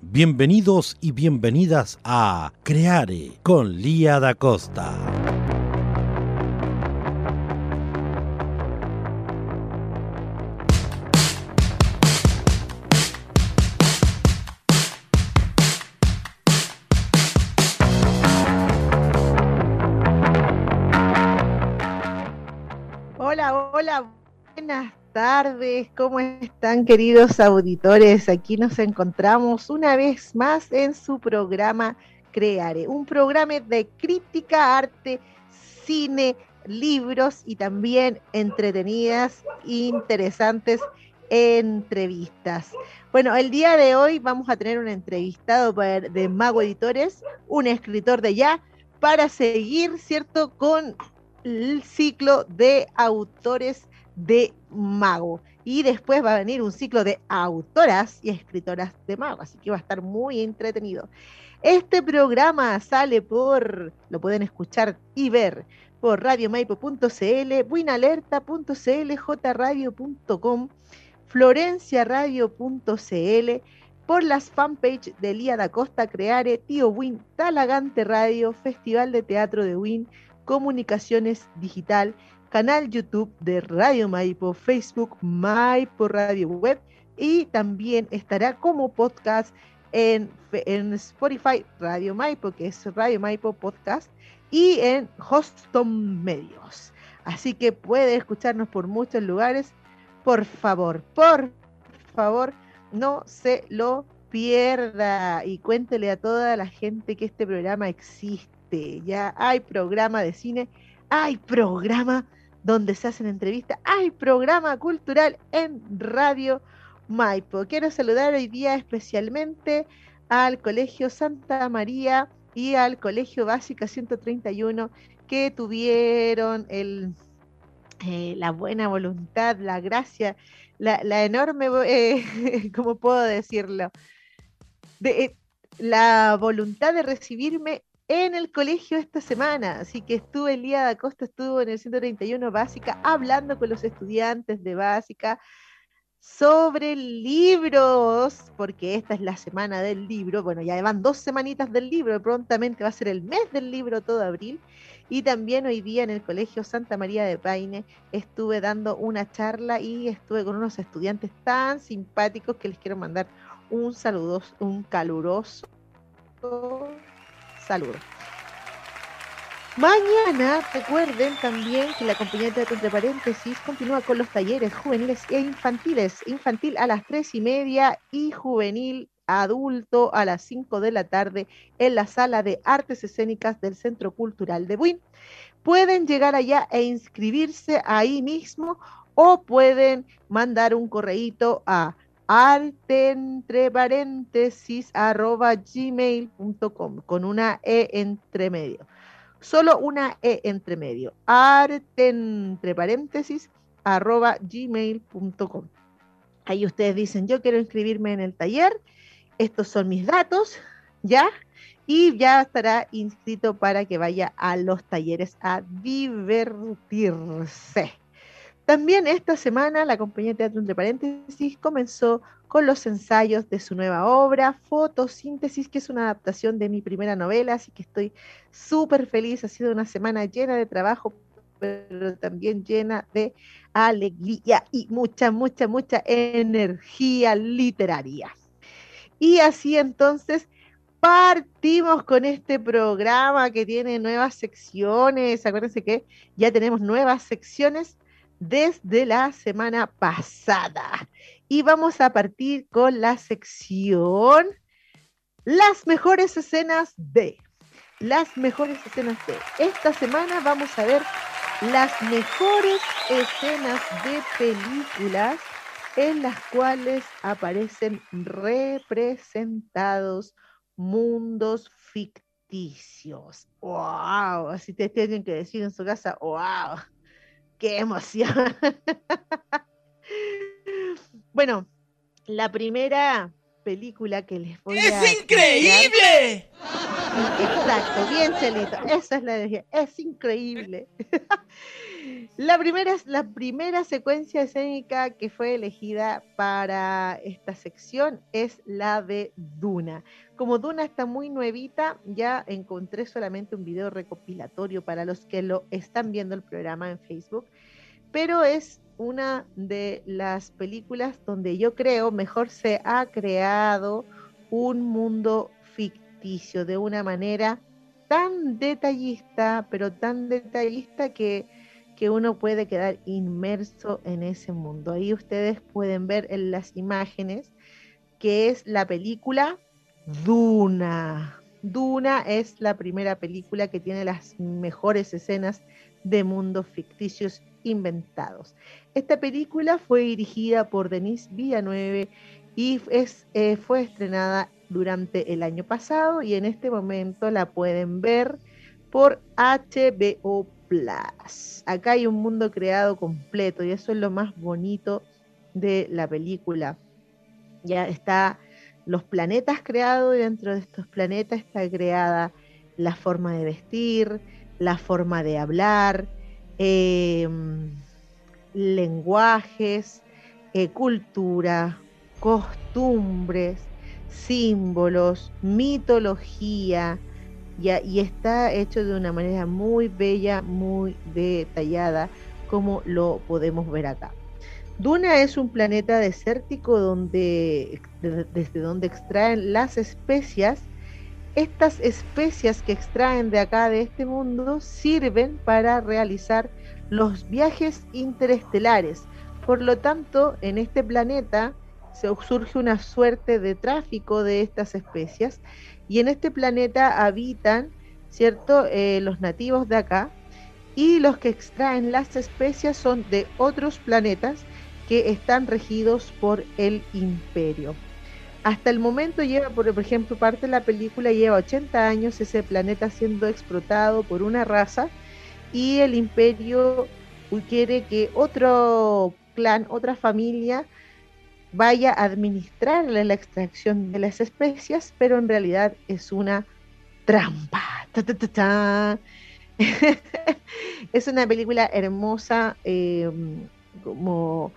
Bienvenidos y bienvenidas a Creare con Lía da Costa. Buenas tardes, ¿cómo están queridos auditores? Aquí nos encontramos una vez más en su programa Creare, un programa de crítica, arte, cine, libros y también entretenidas, interesantes entrevistas. Bueno, el día de hoy vamos a tener un entrevistado de Mago Editores, un escritor de ya, para seguir, ¿cierto?, con el ciclo de autores de mago. Y después va a venir un ciclo de autoras y escritoras de mago, así que va a estar muy entretenido. Este programa sale por, lo pueden escuchar y ver por radiomaipo.cl, buinalerta.cl, jradio.com, florenciaradio.cl, por las fanpage de Lía da Costa Creare, Tío Win, Talagante Radio, Festival de Teatro de Win, Comunicaciones Digital, canal YouTube de Radio Maipo, Facebook Maipo Radio Web y también estará como podcast en, en Spotify Radio Maipo, que es Radio Maipo Podcast, y en Hoston Medios. Así que puede escucharnos por muchos lugares. Por favor, por favor, no se lo pierda y cuéntele a toda la gente que este programa existe. Ya hay programa de cine, hay programa donde se hacen entrevistas. Hay programa cultural en Radio Maipo. Quiero saludar hoy día especialmente al Colegio Santa María y al Colegio Básica 131 que tuvieron eh, la buena voluntad, la gracia, la, enorme, eh, ¿cómo puedo decirlo? De, eh, la voluntad de recibirme en el colegio esta semana. Así que estuve, Elía Costa estuvo en el 131 Básica hablando con los estudiantes de Básica sobre libros, porque esta es la semana del libro. Bueno, ya van dos semanitas del libro, prontamente va a ser el mes del libro todo abril. Y también hoy día en el Colegio Santa María de Paine estuve dando una charla y estuve con unos estudiantes tan simpáticos que les quiero mandar un saludo, un caluroso Saludos. Mañana recuerden también que la compañía de entre paréntesis continúa con los talleres juveniles e infantiles. Infantil a las tres y media y juvenil adulto a las 5 de la tarde en la sala de artes escénicas del Centro Cultural de Buin. Pueden llegar allá e inscribirse ahí mismo o pueden mandar un correíto a arte entre paréntesis arroba gmail.com con una E entre medio. Solo una E entre medio. Arte entre paréntesis arroba gmail.com. Ahí ustedes dicen, yo quiero inscribirme en el taller, estos son mis datos, ¿ya? Y ya estará inscrito para que vaya a los talleres a divertirse. También esta semana la compañía teatro entre paréntesis comenzó con los ensayos de su nueva obra, Fotosíntesis, que es una adaptación de mi primera novela, así que estoy súper feliz. Ha sido una semana llena de trabajo, pero también llena de alegría y mucha, mucha, mucha energía literaria. Y así entonces partimos con este programa que tiene nuevas secciones. Acuérdense que ya tenemos nuevas secciones desde la semana pasada. Y vamos a partir con la sección Las mejores escenas de. Las mejores escenas de. Esta semana vamos a ver las mejores escenas de películas en las cuales aparecen representados mundos ficticios. ¡Wow! Así te tienen que decir en su casa, ¡Wow! ¡Qué emoción! bueno, la primera película que les voy a. ¡Es increíble! Exacto, bien, Celito. Esa es la energía. Es increíble. La primera, la primera secuencia escénica que fue elegida para esta sección es la de Duna. Como Duna está muy nuevita, ya encontré solamente un video recopilatorio para los que lo están viendo el programa en Facebook, pero es una de las películas donde yo creo mejor se ha creado un mundo ficticio de una manera tan detallista, pero tan detallista que que uno puede quedar inmerso en ese mundo. Ahí ustedes pueden ver en las imágenes que es la película Duna. Duna es la primera película que tiene las mejores escenas de mundos ficticios inventados. Esta película fue dirigida por Denis Villanueve y es, eh, fue estrenada durante el año pasado y en este momento la pueden ver por HBO Plus. Acá hay un mundo creado completo y eso es lo más bonito de la película. Ya está los planetas creados y dentro de estos planetas está creada la forma de vestir, la forma de hablar, em, lenguajes, eh, cultura, costumbres, símbolos, mitología, y está hecho de una manera muy bella, muy detallada, como lo podemos ver acá. Duna es un planeta desértico donde, desde donde extraen las especias. Estas especias que extraen de acá, de este mundo, sirven para realizar los viajes interestelares. Por lo tanto, en este planeta se surge una suerte de tráfico de estas especias y en este planeta habitan, ¿cierto?, eh, los nativos de acá y los que extraen las especias son de otros planetas que están regidos por el imperio. Hasta el momento lleva, por ejemplo, parte de la película lleva 80 años ese planeta siendo explotado por una raza y el imperio quiere que otro clan, otra familia, vaya a administrarle la extracción de las especias, pero en realidad es una trampa. es una película hermosa, em, como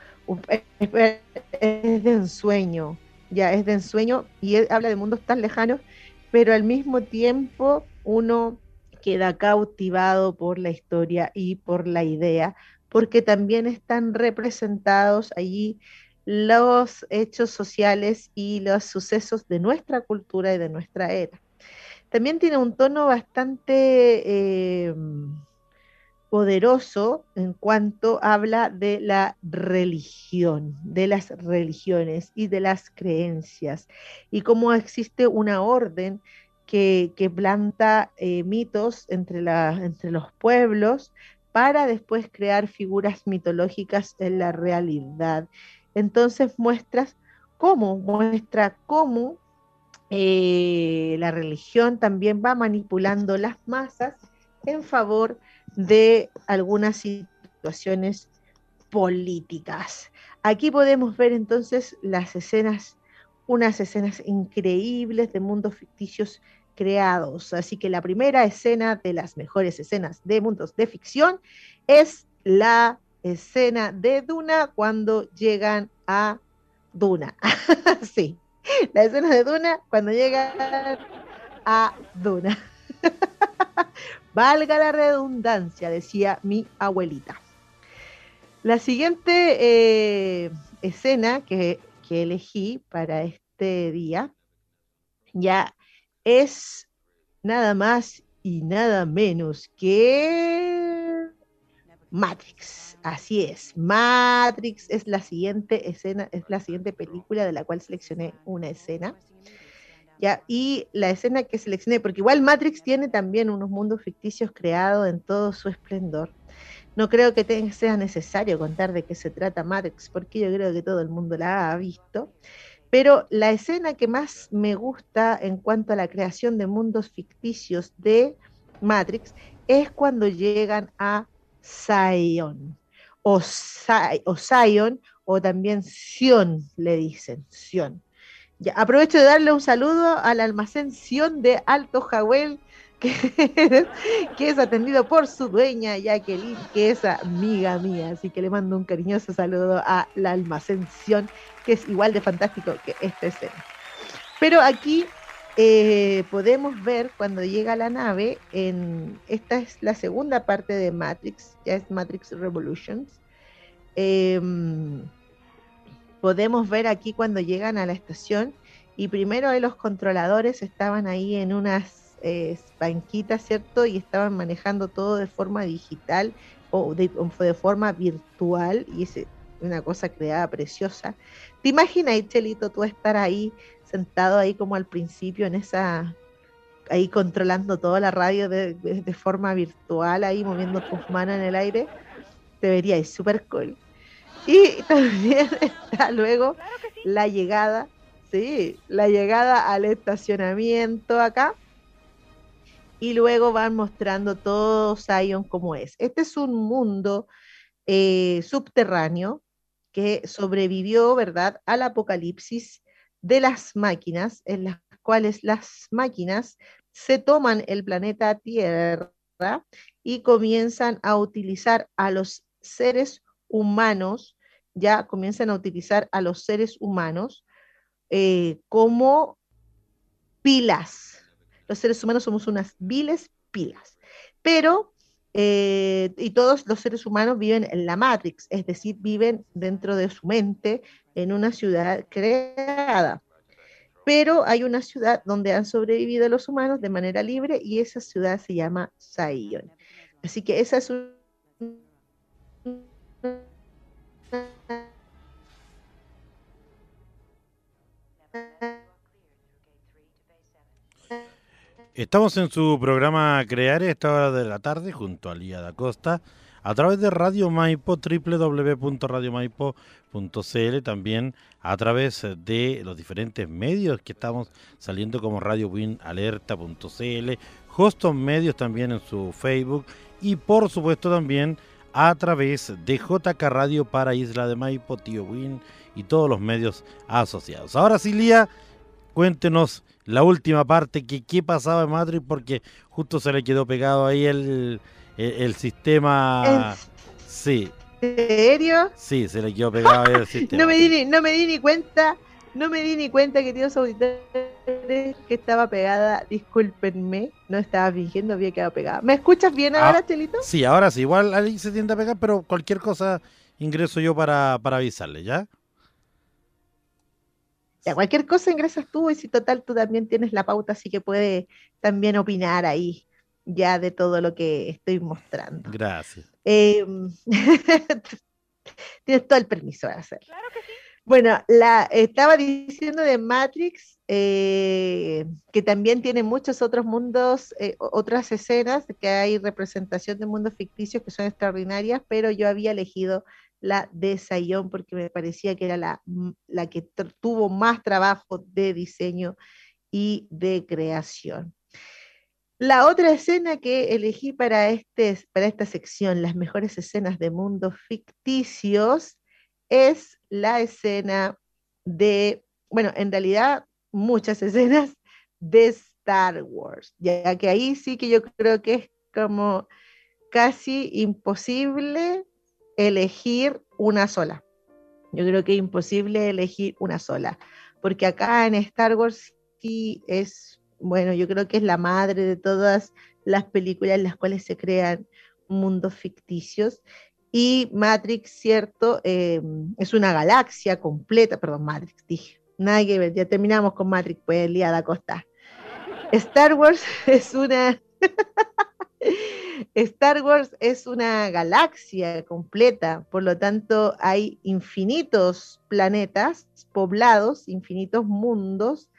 es de ensueño, ya es de ensueño y habla de mundos tan lejanos, pero al mismo tiempo uno queda cautivado por la historia y por la idea, porque también están representados allí los hechos sociales y los sucesos de nuestra cultura y de nuestra era. También tiene un tono bastante eh, poderoso en cuanto habla de la religión, de las religiones y de las creencias, y cómo existe una orden que, planta eh, mitos entre, los pueblos para después crear figuras mitológicas en la realidad. Entonces muestras cómo, muestra cómo eh, la religión también va manipulando las masas en favor de algunas situaciones políticas. Aquí podemos ver entonces las escenas, unas escenas increíbles de mundos ficticios creados. Así que la primera escena de las mejores escenas de mundos de ficción es la escena de Duna cuando llegan a Duna. sí, la escena de Duna cuando llegan a Duna. Valga la redundancia, decía mi abuelita. La siguiente eh, escena que, que elegí para este día ya es nada más y nada menos que Matrix. Así es, Matrix es la siguiente escena, es la siguiente película de la cual seleccioné una escena. Y la escena que seleccioné, porque igual Matrix tiene también unos mundos ficticios creados en todo su esplendor. No creo que sea necesario contar de qué se trata Matrix, porque yo creo que todo el mundo la ha visto. Pero la escena que más me gusta en cuanto a la creación de mundos ficticios de Matrix es cuando llegan a Zion, o, Zion, o también Sion, le dicen, Sion. Aprovecho de darle un saludo al almacén Sion de Alto Jahuel, que, que, es atendido por su dueña Jacqueline, que es amiga mía. Así que le mando un cariñoso saludo a la almacén Sion, que es igual de fantástico que esta escena. Pero aquí eh, podemos ver cuando llega la nave, esta es la segunda parte de Matrix, ya es Matrix Revolutions. Em, podemos ver aquí cuando llegan a la estación y primero los controladores estaban ahí en unas eh, banquitas, ¿cierto? Y estaban manejando todo de forma digital o de, de forma virtual y es una cosa creada preciosa. ¿Te imaginas, Chelito, tú estar ahí sentado ahí como al principio en esa, ahí controlando toda la radio de, forma virtual, ahí moviendo tus manos en el aire, te veríais súper cool. Y también está luego la llegada, sí, la llegada al estacionamiento acá. Y luego van mostrando todo Zion como es. Este es un mundo eh, subterráneo que sobrevivió, ¿verdad?, al apocalipsis de las máquinas, en las cuales las máquinas se toman el planeta Tierra y comienzan a utilizar a los seres humanos, ya comienzan a utilizar a los seres humanos eh, como pilas. Los seres humanos somos unas viles pilas, pero eh, y todos los seres humanos viven en la Matrix, es decir, viven dentro de su mente en una ciudad creada. Pero hay una ciudad donde han sobrevivido los humanos de manera libre y esa ciudad se llama Zion. Así que esa es Estamos en su programa Crear esta hora de la tarde junto a Lía da Costa a través de Radio Maipo, www.radiomaipo.cl, también a través de los diferentes medios que estamos saliendo como Radio Win Alerta.cl, Hoston Medios también en su Facebook y por supuesto también a través de JK Radio para Isla de Maipo, Tío Win y todos los medios asociados. Ahora sí, Lía, cuéntenos la última parte, que qué pasaba en Matrix, porque justo se le quedó pegado ahí el, el, sistema. Sí. ¿En serio? Sí, se le quedó pegado ahí el sistema. no, me di ni, no me di ni cuenta, no me di ni cuenta, queridos auditores, que estaba pegada. Discúlpenme, no estaba fingiendo, había quedado pegada. ¿Me escuchas bien ahora, ah, Chelito? Sí, ahora sí. Igual ahí se tiende a pegar, pero cualquier cosa ingreso yo para, para avisarle, ¿ya? Ya, cualquier cosa ingresas tú y si total tú también tienes la pauta, así que puedes también opinar ahí ya de todo lo que estoy mostrando. Gracias. Em, tienes todo el permiso de hacerlo. Claro que sí. Bueno, la, estaba diciendo de Matrix, eh, que también tiene muchos otros mundos, eh, otras escenas, que hay representación de mundos ficticios que son extraordinarias, pero yo había elegido la de Sayón porque me parecía que era la, la que tuvo más trabajo de diseño y de creación. La otra escena que elegí para, este, para esta sección, las mejores escenas de mundos ficticios, es la escena de, bueno, en realidad muchas escenas de Star Wars, ya que ahí sí que yo creo que es como casi imposible elegir una sola. Yo creo que es imposible elegir una sola, porque acá en Star Wars sí es, bueno, yo creo que es la madre de todas las películas en las cuales se crean mundos ficticios. Y Matrix, cierto, em, es una galaxia completa, perdón, Matrix, dije, nada ver, ya terminamos con Matrix, pues liada Costa. Star Wars es una Star Wars es una galaxia completa, por lo tanto hay infinitos planetas poblados, infinitos mundos,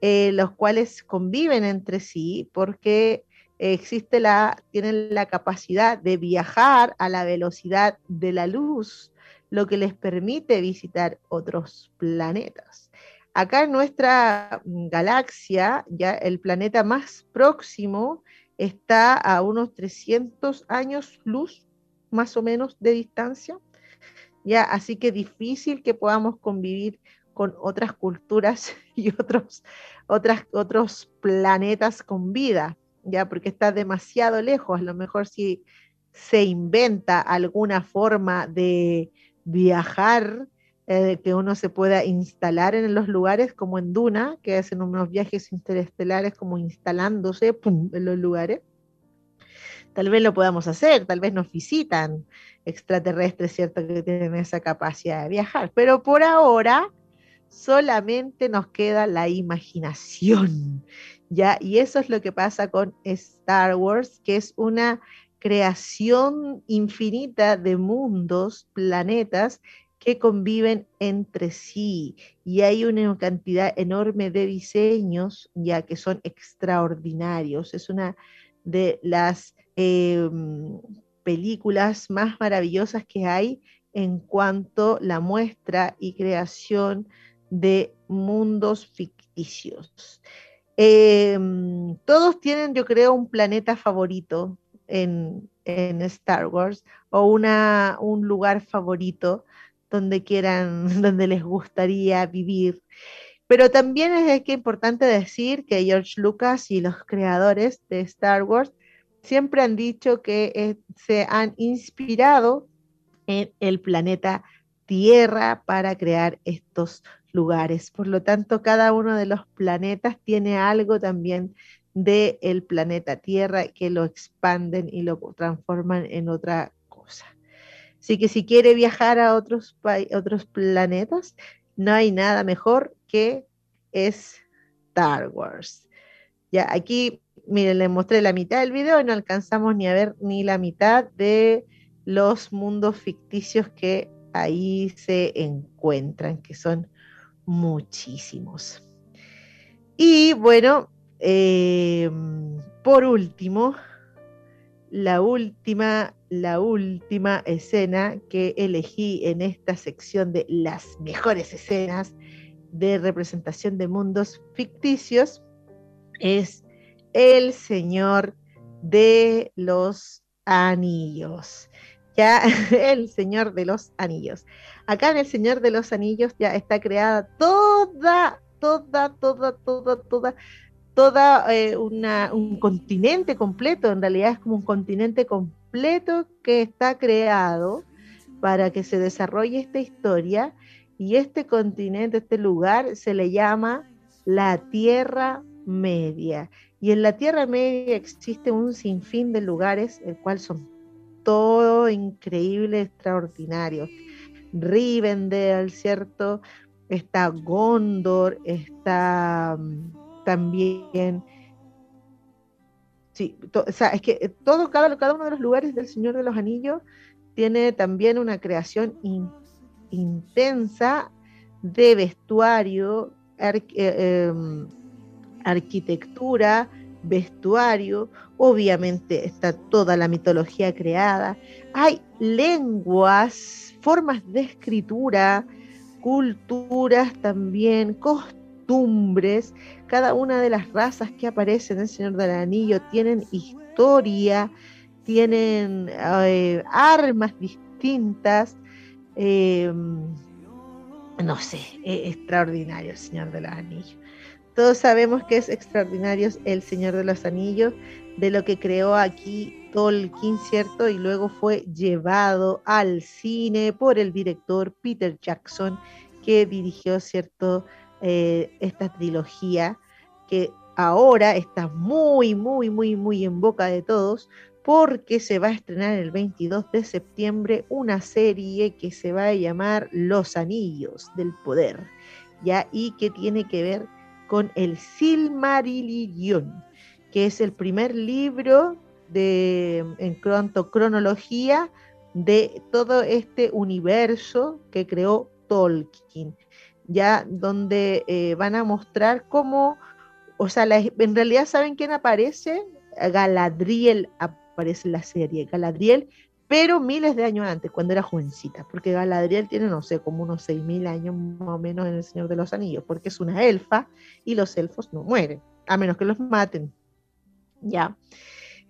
eh, los cuales conviven entre sí porque existe la, tienen la capacidad de viajar a la velocidad de la luz, lo que les permite visitar otros planetas. Acá en nuestra galaxia, ya el planeta más próximo está a unos 300 años luz, más o menos, de distancia. Ya, así que difícil que podamos convivir con otras culturas y otros, otros planetas con vida, ya, porque está demasiado lejos. A lo mejor si se inventa alguna forma de viajar eh, que uno se pueda instalar en los lugares como en Duna, que hacen unos viajes interestelares como instalándose en los lugares. Tal vez lo podamos hacer, tal vez nos visitan extraterrestres, ¿cierto? Que tienen esa capacidad de viajar. Pero por ahora solamente nos queda la imaginación, ¿ya? Y eso es lo que pasa con Star Wars, que es una creación infinita de mundos, planetas que conviven entre sí y hay una cantidad enorme de diseños ya que son extraordinarios. Es una de las em, películas más maravillosas que hay en cuanto a la muestra y creación de mundos ficticios. Em, todos tienen, yo creo, un planeta favorito en, en Star Wars o una, un lugar favorito donde quieran, donde les gustaría vivir. Pero también es que importante decir que George Lucas y los creadores de Star Wars siempre han dicho que eh, se han inspirado en el planeta Tierra para crear estos lugares. Por lo tanto, cada uno de los planetas tiene algo también del el planeta Tierra que lo expanden y lo transforman en otra cosa. Así que si quiere viajar a otros, otros planetas, no hay nada mejor que Star Wars. Ya, aquí, miren, les mostré la mitad del video y no alcanzamos ni a ver ni la mitad de los mundos ficticios que ahí se encuentran, que son muchísimos. Y bueno, em, por último, la última, la última escena que elegí en esta sección de las mejores escenas de representación de mundos ficticios es El Señor de los Anillos. Ya, el Señor de los Anillos. Acá en el Señor de los Anillos ya está creada toda, toda, toda, toda, toda toda eh, un continente completo, en realidad es como un continente completo que está creado para que se desarrolle esta historia y este continente, este lugar se le llama la Tierra Media. Y en la Tierra Media existe un sinfín de lugares, el cual son todo increíble, extraordinarios. Rivendell, ¿cierto? Está Gondor, está mm, también. Sí, o sea, es que eh, cada, cada uno de los lugares del Señor de los Anillos tiene también una creación intensa de vestuario, eh, em, arquitectura, vestuario, obviamente está toda la mitología creada, hay lenguas, formas de escritura, culturas también, costumbres costumbres, cada una de las razas que aparecen en el Señor del Anillo tienen historia, tienen eh, armas distintas. Em, no sé, es extraordinario el Señor de los Anillos. Todos sabemos que es extraordinario el Señor de los Anillos, de lo que creó aquí Tolkien, ¿cierto? Y luego fue llevado al cine por el director Peter Jackson, que dirigió, ¿cierto? Eh, esta trilogía que ahora está muy, muy, muy, muy en boca de todos porque se va a estrenar el 22 de septiembre una serie que se va a llamar Los Anillos del Poder, ¿ya? Y que tiene que ver con el Silmarillion, que es el primer libro de, en cuanto cronología de todo este universo que creó Tolkien ya donde eh, van a mostrar cómo, o sea, en realidad saben quién aparece, Galadriel aparece en la serie, Galadriel, pero miles de años antes, cuando era jovencita, porque Galadriel tiene, no sé, como unos 6.000 años más o menos en El Señor de los Anillos, porque es una elfa y los elfos no mueren, a menos que los maten. Ya.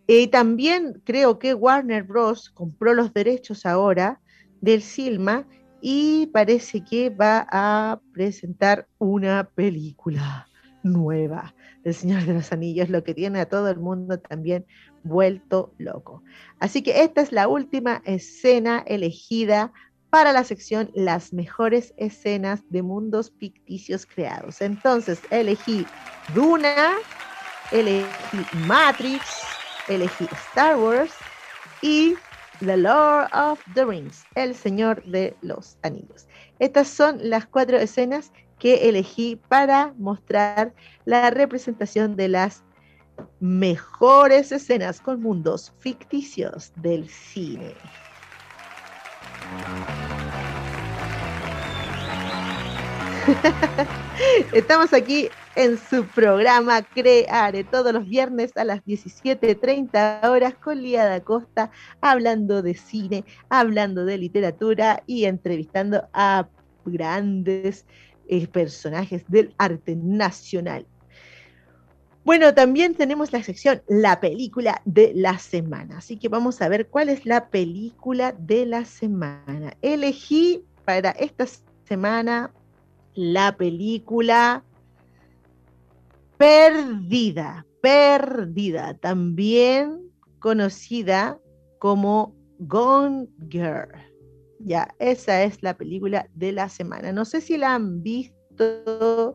Y también creo que Warner Bros. compró los derechos ahora del Silma y parece que va a presentar una película nueva del Señor de los Anillos, lo que tiene a todo el mundo también vuelto loco. Así que esta es la última escena elegida para la sección Las mejores escenas de mundos ficticios creados. Entonces, elegí Duna, elegí Matrix, elegí Star Wars y The Lord of the Rings, El Señor de los Anillos. Estas son las cuatro escenas que elegí para mostrar la representación de las mejores escenas con mundos ficticios del cine. Estamos aquí en su programa Creare todos los viernes a las 17.30 horas con Liada Costa, hablando de cine, hablando de literatura y entrevistando a grandes eh, personajes del arte nacional. Bueno, también tenemos la sección La película de la semana. Así que vamos a ver cuál es la película de la semana. Elegí para esta semana la película Perdida, Perdida, también conocida como Gone Girl. Ya, esa es la película de la semana. No sé si la han visto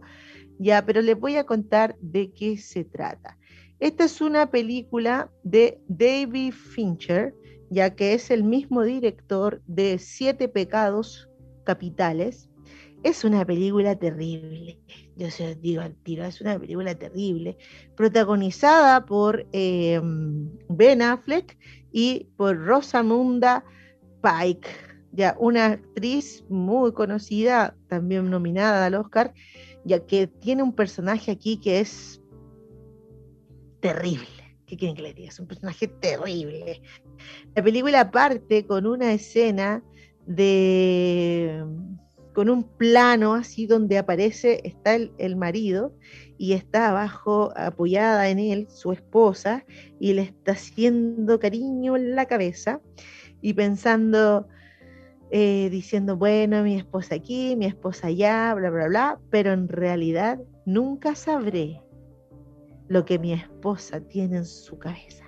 ya, pero les voy a contar de qué se trata. Esta es una película de David Fincher, ya que es el mismo director de Siete Pecados Capitales. Es una película terrible, yo se los digo al tiro, es una película terrible, protagonizada por em, Ben Affleck y por Rosamunda Pike, ya una actriz muy conocida, también nominada al Oscar, ya que tiene un personaje aquí que es terrible. ¿Qué quieren que le diga? Es un personaje terrible. La película parte con una escena de con un plano así donde aparece, está el, marido y está abajo apoyada en él su esposa y le está haciendo cariño en la cabeza y pensando, eh, diciendo, bueno, mi esposa aquí, mi esposa allá, bla, bla, bla, pero en realidad nunca sabré lo que mi esposa tiene en su cabeza.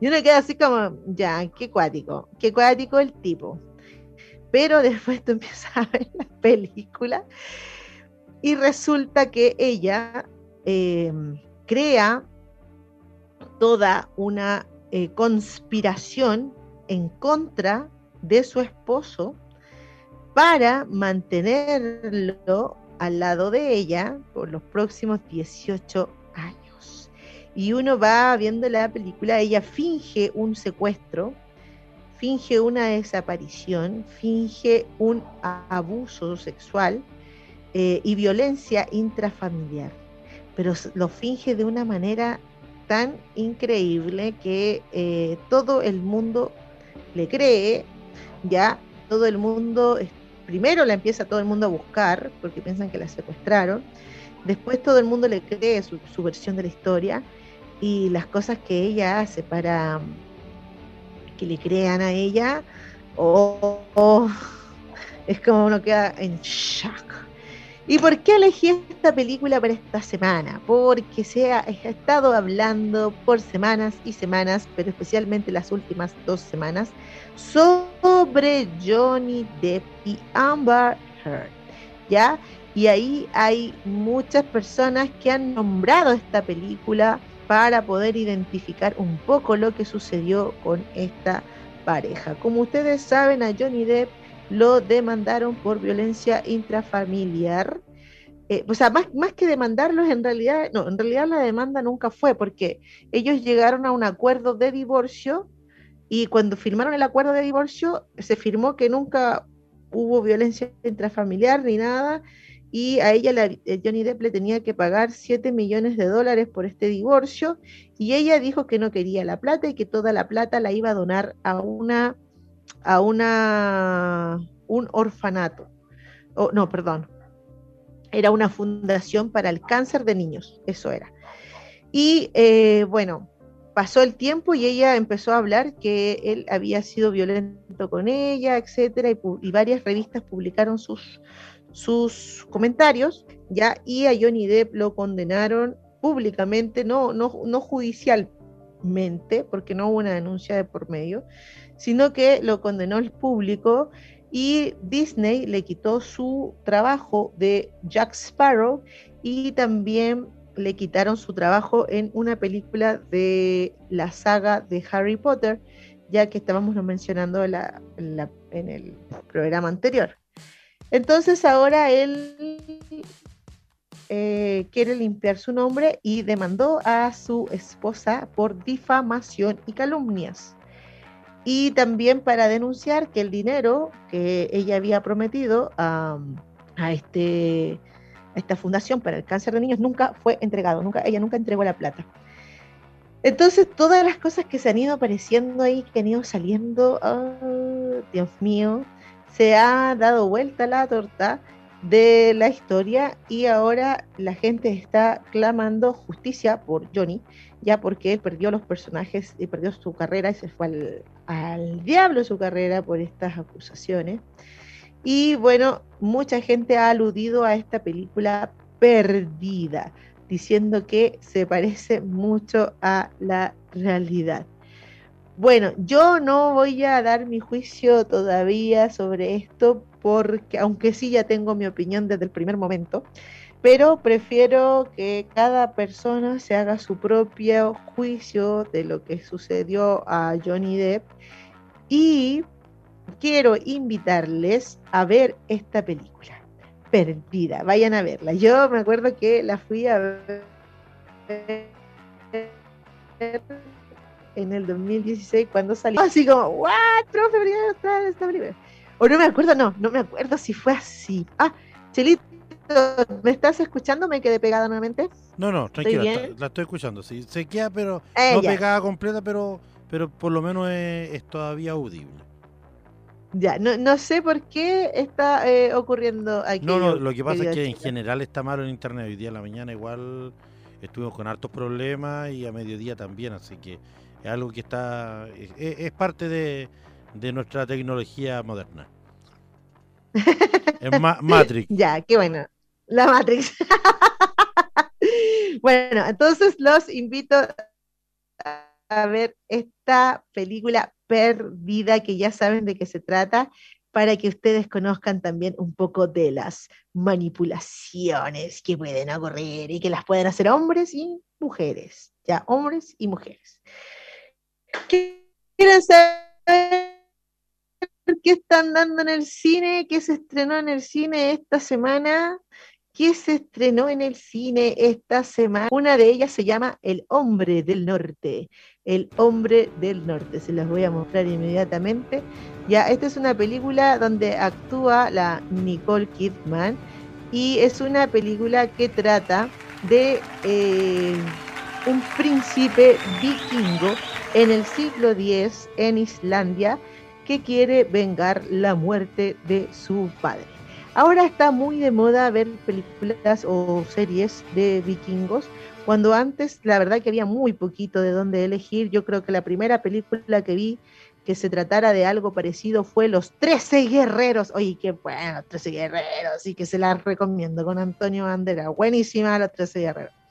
Y uno queda así como, ya, qué cuático, qué cuático el tipo. Pero después tú empiezas a ver la película y resulta que ella em, crea toda una eh, conspiración en contra de su esposo para mantenerlo al lado de ella por los próximos 18 años. Y uno va viendo la película, ella finge un secuestro, finge una desaparición, finge un abuso sexual eh, y violencia intrafamiliar, pero lo finge de una manera tan increíble que eh, todo el mundo le cree ya todo el mundo, primero la empieza todo el mundo a buscar, porque piensan que la secuestraron, después todo el mundo le cree su, versión de la historia y las cosas que ella hace para que le crean a ella, oh, es como uno queda en shock. ¿Y por qué elegí esta película para esta semana? Porque se ha, estado hablando por semanas y semanas, pero especialmente las últimas dos semanas, sobre Johnny Depp y Amber Heard. ¿Ya? Y ahí hay muchas personas que han nombrado esta película para poder identificar un poco lo que sucedió con esta pareja. Como ustedes saben, a Johnny Depp lo demandaron por violencia intrafamiliar. Eh, o sea, más, más que demandarlos, en realidad, no, en realidad la demanda nunca fue, porque ellos llegaron a un acuerdo de divorcio y cuando firmaron el acuerdo de divorcio se firmó que nunca hubo violencia intrafamiliar ni nada y a ella la, eh, Johnny Depp le tenía que pagar 7 millones de dólares por este divorcio y ella dijo que no quería la plata y que toda la plata la iba a donar a una a una un orfanato. Oh, no, perdón. Era una fundación para el cáncer de niños, eso era. Y eh, bueno, pasó el tiempo y ella empezó a hablar que él había sido violento con ella, etcétera, y, varias revistas publicaron sus, sus comentarios, ya, y a Johnny Depp lo condenaron públicamente, no, no, no judicialmente, porque no hubo una denuncia de por medio, sino que lo condenó el público y Disney le quitó su trabajo de Jack Sparrow y también le quitaron su trabajo en una película de la saga de Harry Potter, ya que estábamos mencionando en el programa anterior. Entonces ahora él eh, quiere limpiar su nombre y demandó a su esposa por difamación y calumnias. Y también para denunciar que el dinero que ella había prometido a, a este esta fundación para el cáncer de niños nunca fue entregado, nunca, ella nunca entregó la plata. Entonces, todas las cosas que se han ido apareciendo ahí, que han ido saliendo, oh, Dios mío, se ha dado vuelta la torta de la historia y ahora la gente está clamando justicia por Johnny, ya porque él perdió los personajes y perdió su carrera y se fue al, al diablo su carrera por estas acusaciones. Y bueno, mucha gente ha aludido a esta película perdida, diciendo que se parece mucho a la realidad. Bueno, yo no voy a dar mi juicio todavía sobre esto, porque aunque sí ya tengo mi opinión desde el primer momento, pero prefiero que cada persona se haga su propio juicio de lo que sucedió a Johnny Depp y quiero invitarles a ver esta película, Perdida. Vayan a verla. Yo me acuerdo que la fui a ver en el 2016 cuando salió. Así como, ¿what? Profe, esta película. O no me acuerdo, no, no me acuerdo si fue así. Ah, Chelito, ¿me estás escuchando? ¿Me quedé pegada nuevamente? No, no, tranquila, la estoy escuchando. Sí, se queda, pero eh, no pegada completa, pero, pero por lo menos es todavía audible. Ya, no, no sé por qué está eh, ocurriendo aquí. No, no, lo que pasa es que en general está malo en internet. Hoy día en la mañana igual estuvimos con hartos problemas y a mediodía también, así que es algo que está. Es, parte de, nuestra tecnología moderna. es Matrix. Ya, qué bueno. La Matrix. bueno, entonces los invito a ver esta película perdida, que ya saben de qué se trata, para que ustedes conozcan también un poco de las manipulaciones que pueden ocurrir y que las pueden hacer hombres y mujeres, ya, hombres y mujeres. ¿Quieren saber qué están dando en el cine? ¿Qué se estrenó en el cine esta semana? ¿Qué se estrenó en el cine esta semana? Una de ellas se llama El Hombre del Norte. El Hombre del Norte. Se las voy a mostrar inmediatamente. Ya, esta es una película donde actúa la Nicole Kidman y es una película que trata de eh, un príncipe vikingo en el siglo X en Islandia que quiere vengar la muerte de su padre. Ahora está muy de moda ver películas o series de vikingos, cuando antes la verdad que había muy poquito de dónde elegir. Yo creo que la primera película que vi que se tratara de algo parecido fue Los Trece Guerreros. Oye, qué bueno, Trece Guerreros, y que se la recomiendo con Antonio Bandera. Buenísima Los Trece Guerreros.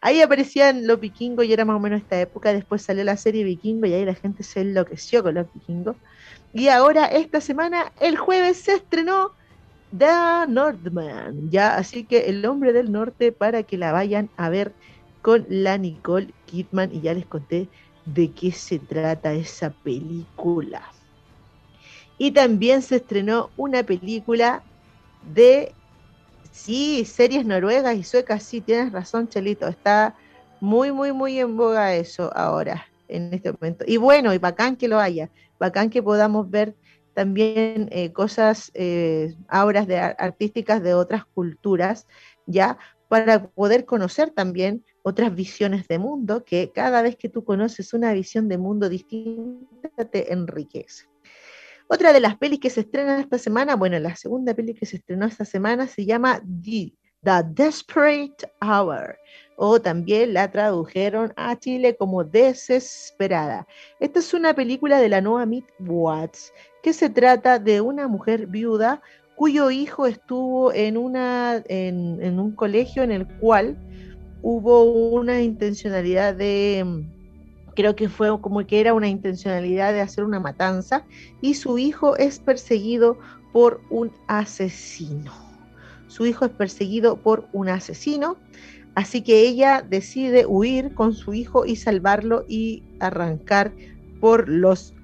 Ahí aparecían los vikingos y era más o menos esta época. Después salió la serie Vikingo y ahí la gente se enloqueció con los vikingos. Y ahora, esta semana, el jueves se estrenó The Northman, ya, así que El Hombre del Norte para que la vayan a ver con la Nicole Kidman y ya les conté de qué se trata esa película. Y también se estrenó una película de, sí, series noruegas y suecas, sí, tienes razón, Chelito, está muy, muy, muy en boga eso ahora, en este momento. Y bueno, y bacán que lo haya, bacán que podamos ver también eh, cosas, eh, obras de, artísticas de otras culturas, ya para poder conocer también otras visiones de mundo, que cada vez que tú conoces una visión de mundo distinta te enriquece. Otra de las pelis que se estrena esta semana, bueno, la segunda peli que se estrenó esta semana se llama The, Desperate Hour, o también la tradujeron a Chile como Desesperada. Esta es una película de la nueva Meet Watts, que se trata de una mujer viuda cuyo hijo estuvo en, una, en, un colegio en el cual hubo una intencionalidad de, creo que fue como que era una intencionalidad de hacer una matanza, y su hijo es perseguido por un asesino. Su hijo es perseguido por un asesino, así que ella decide huir con su hijo y salvarlo y arrancar por los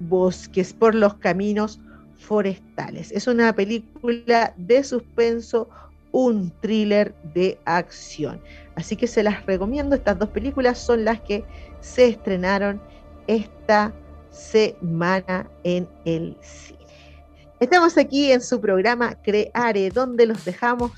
bosques, por los caminos forestales. Es una película de suspenso, un thriller de acción. Así que se las recomiendo. Estas dos películas son las que se estrenaron esta semana en el cine. Estamos aquí en su programa Creare, donde los dejamos,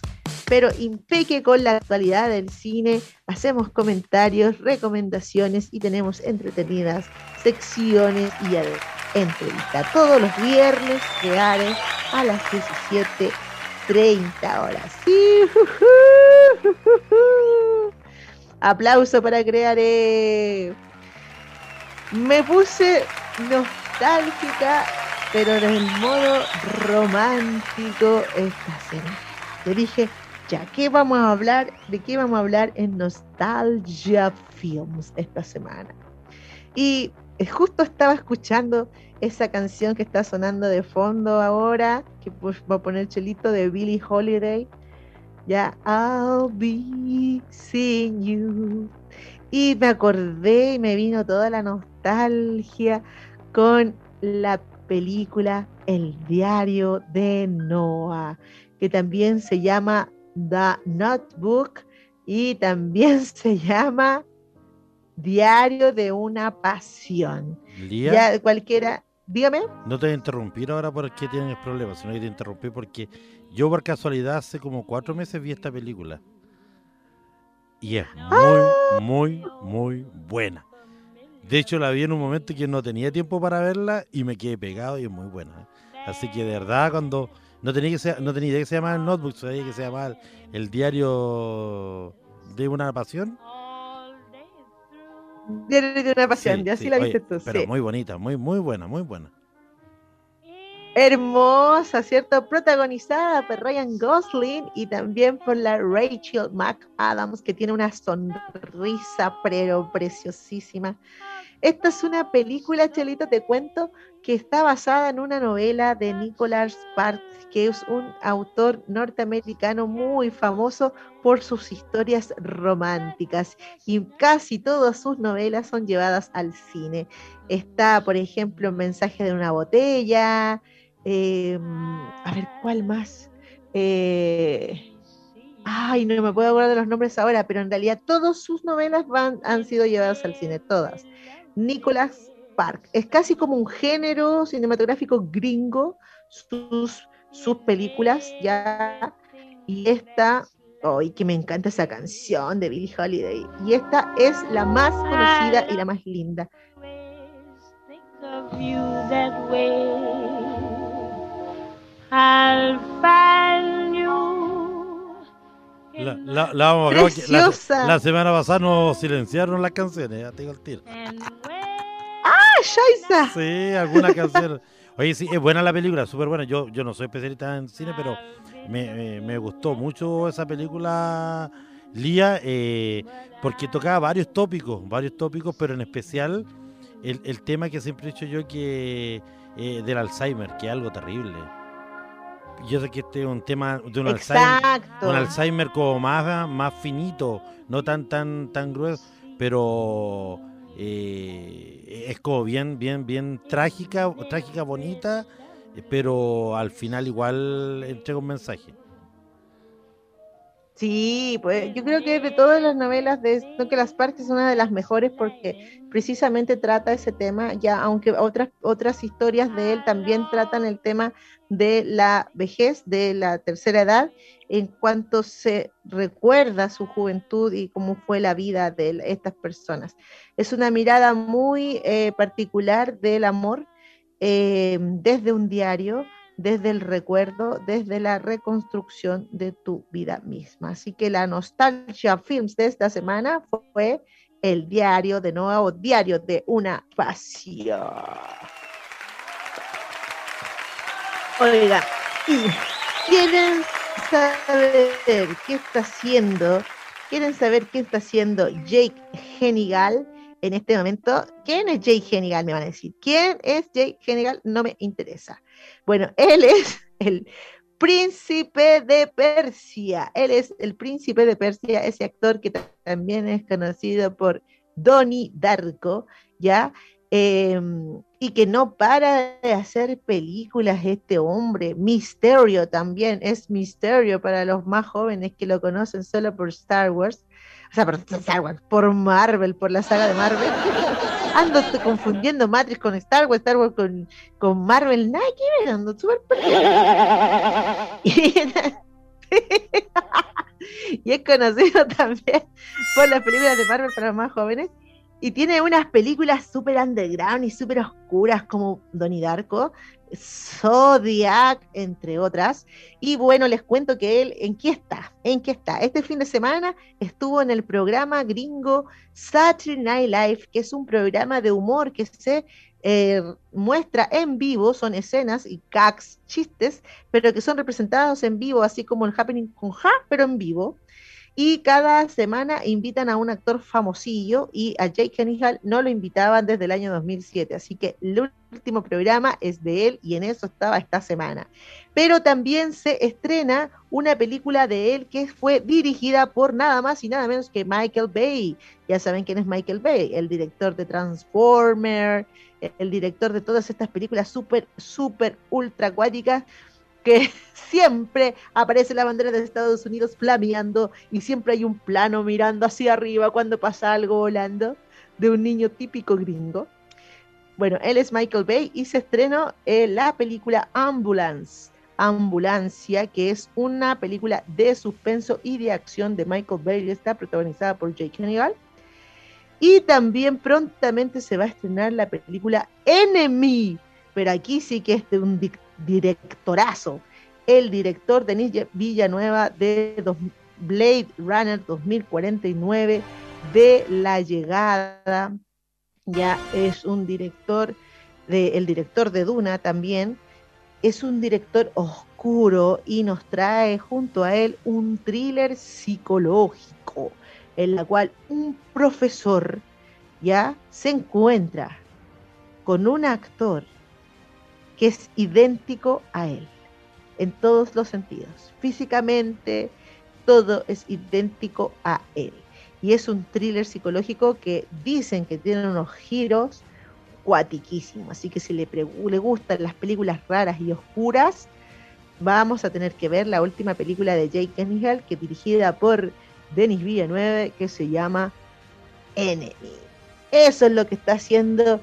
pero impeque con la actualidad del cine. Hacemos comentarios, recomendaciones y tenemos entretenidas secciones y además entrevista todos los viernes Creare a las 17.30 horas. Sí, Aplauso para Creare. Me puse nostálgica, pero en modo romántico esta semana. Te dije, ya, ¿qué vamos a hablar? ¿De qué vamos a hablar en Nostalgia Films esta semana? Y justo estaba escuchando esa canción que está sonando de fondo ahora, que pues va a poner chelito de Billie Holiday. Ya, I'll be seeing you. Y me acordé y me vino toda la nostalgia con la película El diario de Noah, que también se llama The Notebook y también se llama Diario de una Pasión. Ya cualquiera, dígame. No te voy a interrumpir ahora porque tienes problemas, sino que te interrumpí porque yo por casualidad hace como cuatro meses vi esta película. Y es muy, ah. muy, muy buena. De hecho, la vi en un momento que no tenía tiempo para verla y me quedé pegado y es muy buena. Así que de verdad, cuando no tenía, que ser, no tenía idea que se llamaba el notebook, sabía que se llamaba el diario de una pasión. Diario de una pasión, ya sí, la viste tú. Pero muy bonita, muy, muy buena, muy buena. Hermosa, ¿cierto? Protagonizada por Ryan Gosling y también por la Rachel McAdams, que tiene una sonrisa pero preciosísima. Esta es una película, Chelito, te cuento, que está basada en una novela de Nicholas Sparks, que es un autor norteamericano muy famoso por sus historias románticas y casi todas sus novelas son llevadas al cine. Está, por ejemplo, Mensaje de una botella, em, a ver, ¿cuál más? Eh, ay, no me puedo acordar de los nombres ahora, pero en realidad todas sus novelas han sido llevadas al cine, todas. Nicholas Park. Es casi como un género cinematográfico gringo, sus, sus películas ya. Y esta, hoy que me encanta esa canción de Billie Holiday. Y esta es la más conocida y la más linda. La, la, semana pasada nos silenciaron las canciones, ya tengo el tiro. ¡Ah, Shaisa! Sí, alguna canción. Oye, sí, es buena la película, súper buena. Yo, yo no soy especialista en cine, pero me, gustó mucho esa película, Lía, eh, porque tocaba varios tópicos, varios tópicos, pero en especial el, tema que siempre he dicho yo que eh, del Alzheimer, que es algo terrible yo sé que este es un tema de un Alzheimer, un Alzheimer como más, más finito, no tan tan tan grueso, pero eh, es como bien bien bien trágica, trágica bonita, pero al final igual entrega un mensaje. Sí, pues yo creo que de todas las novelas de que las partes es una de las mejores porque precisamente trata ese tema, ya aunque otras otras historias de él también tratan el tema de la vejez, de la tercera edad, en cuanto se recuerda su juventud y cómo fue la vida de estas personas. Es una mirada muy eh, particular del amor eh, desde un diario desde el recuerdo, desde la reconstrucción de tu vida misma. Así que la Nostalgia Films de esta semana fue el diario, de nuevo, diario de una pasión. Oiga, quieren saber qué está haciendo, quieren saber qué está haciendo Jake Henigal en este momento. ¿Quién es Jake Henigal? Me van a decir. ¿Quién es Jake Henigal? No me interesa. Bueno, él es el príncipe de Persia. Él es el príncipe de Persia, ese actor que también es conocido por Donnie Darko, ¿ya? Em, y que no para de hacer películas este hombre. Misterio también, es misterio para los más jóvenes que lo conocen solo por Star Wars. O sea, por Star Wars, por Marvel, por la saga de Marvel. ando confundiendo Matrix con Star Wars, Star Wars con, con Marvel, nada que ver, ando súper y es conocido también por las películas de Marvel para los más jóvenes. Y tiene unas películas súper underground y súper oscuras como Donnie Darko, Zodiac, entre otras. Y bueno, les cuento que él, ¿en qué está? ¿En qué está? Este fin de semana estuvo en el programa gringo Saturday Night Live, que es un programa de humor que se eh, muestra en vivo, son escenas y gags, chistes, pero que son representados en vivo, así como el Happening con Ja, pero en vivo y cada semana invitan a un actor famosillo y a Jake Hall no lo invitaban desde el año 2007, así que el último programa es de él y en eso estaba esta semana. Pero también se estrena una película de él que fue dirigida por nada más y nada menos que Michael Bay. Ya saben quién es Michael Bay, el director de Transformer, el director de todas estas películas súper, súper ultra acuáticas que siempre aparece la bandera de Estados Unidos flameando y siempre hay un plano mirando hacia arriba cuando pasa algo volando de un niño típico gringo. Bueno, él es Michael Bay y se estrenó en la película Ambulance, Ambulancia, que es una película de suspenso y de acción de Michael Bay, está protagonizada por Jake Hannibal. Y también prontamente se va a estrenar la película Enemy, pero aquí sí que es de un directorazo, el director Denis Villanueva de Blade Runner 2049, de La Llegada, ya es un director, de, el director de Duna también, es un director oscuro y nos trae junto a él un thriller psicológico en la cual un profesor ya se encuentra con un actor que es idéntico a él, en todos los sentidos. Físicamente, todo es idéntico a él. Y es un thriller psicológico que dicen que tiene unos giros cuatiquísimos. Así que si le, le gustan las películas raras y oscuras, vamos a tener que ver la última película de Jake Gyllenhaal, que dirigida por Denis Villeneuve, que se llama Enemy. Eso es lo que está haciendo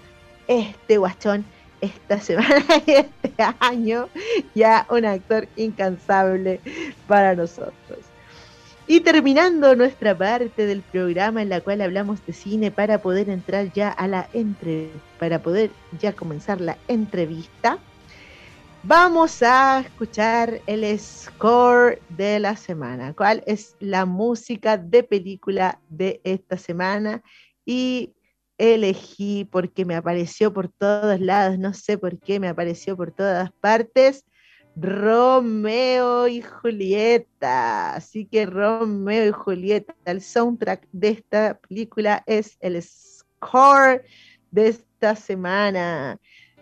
este guachón esta semana y este año, ya un actor incansable para nosotros. Y terminando nuestra parte del programa en la cual hablamos de cine para poder entrar ya a la entre para poder ya comenzar la entrevista, vamos a escuchar el score de la semana. ¿Cuál es la música de película de esta semana? Y elegí porque me apareció por todos lados, no sé por qué me apareció por todas partes, Romeo y Julieta. Así que Romeo y Julieta, el soundtrack de esta película es el score de esta semana.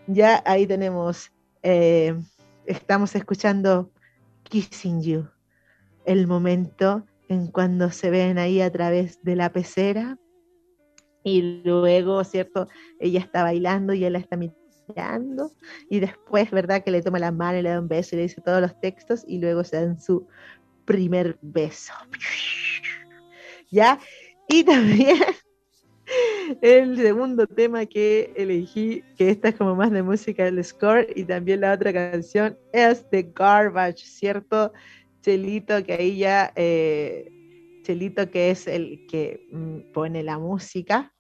Ya ahí tenemos, eh, estamos escuchando Kissing You, el momento en cuando se ven ahí a través de la pecera y luego, ¿cierto? Ella está bailando y él la está mirando y después, ¿verdad? Que le toma la mano y le da un beso y le dice todos los textos y luego se dan su primer beso. ¿Ya? Y también el segundo tema que elegí, que esta es como más de música del score, y también la otra canción es The Garbage, ¿cierto? Chelito, que ahí ya, eh, Chelito, que es el que mm, pone la música,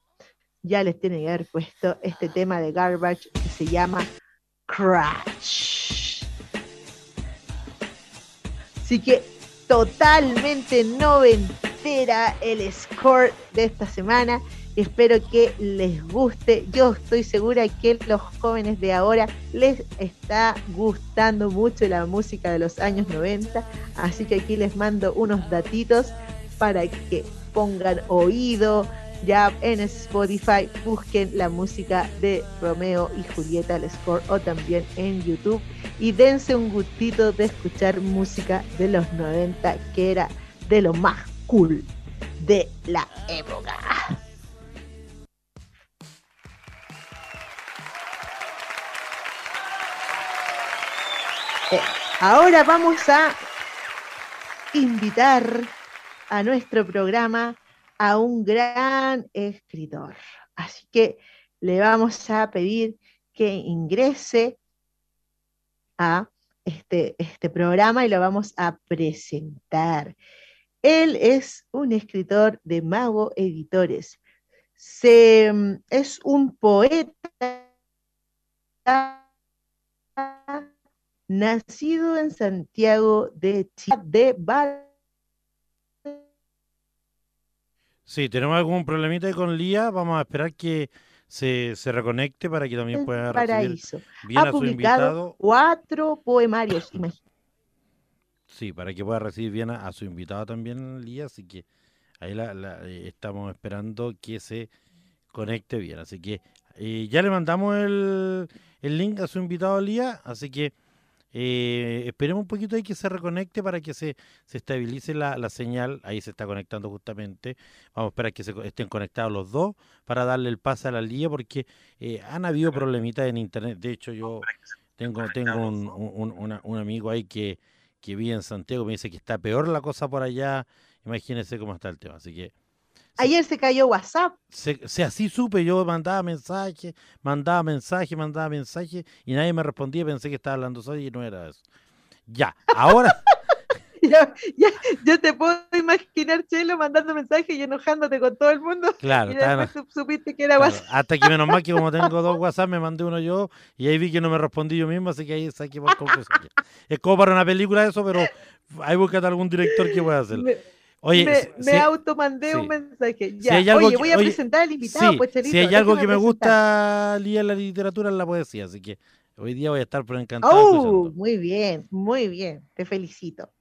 ya les tiene que haber puesto este tema de Garbage que se llama Crash. Así que totalmente noventera el score de esta semana. Espero que les guste. Yo estoy segura que los jóvenes de ahora les está gustando mucho la música de los años 90. Así que aquí les mando unos datitos para que pongan oído, ya en Spotify busquen la música de Romeo y Julieta el score o también en YouTube y dense un gustito de escuchar música de los 90 que era de lo más cool de la época. Eh, ahora vamos a invitar a nuestro programa a un gran escritor. Así que le vamos a pedir que ingrese a este, este programa y lo vamos a presentar. Él es un escritor de Mago Editores. Se, mm, es un poeta nacido en Santiago de Chile, de Sí, tenemos algún problemita con Lía. Vamos a esperar que se, reconecte para que también pueda recibir bien a su invitado. Cuatro poemarios, Sí, para que pueda recibir bien a, su invitado también, Lía. Así que ahí la, eh, estamos esperando que se conecte bien. Así que eh, ya le mandamos el, el link a su invitado, Lía. Así que eh, esperemos un poquito ahí que se reconecte para que se, se estabilice la, la, señal. Ahí se está conectando justamente. Vamos a esperar que se estén conectados los dos para darle el pase a la línea porque eh, han habido problemitas en internet. De hecho, yo tengo, tengo un, un, un amigo ahí que, que vive en Santiago, me dice que está peor la cosa por allá. Imagínense cómo está el tema. Así que Ayer se cayó WhatsApp. Se, así supe, yo mandaba mensaje, mandaba mensaje, mandaba mensaje y nadie me respondía, pensé que estaba hablando solo y no era eso. Ya, ahora... ya, ya, yo te puedo imaginar, Chelo, mandando mensajes y enojándote con todo el mundo. Claro, y después supiste que era WhatsApp. Hasta que menos mal que como tengo dos WhatsApp, me mandé uno yo y ahí vi que no me respondí yo mismo, así que ahí saqué por conclusión. es como para una película eso, pero ahí búscate algún director que pueda hacerlo. Oye, me, automandé un mensaje. Ya. oye, voy a presentar al invitado. pues, si hay algo que me gusta leer la literatura, en la poesía, así que hoy día voy a estar por encantado. Oh, muy bien, muy bien, te felicito.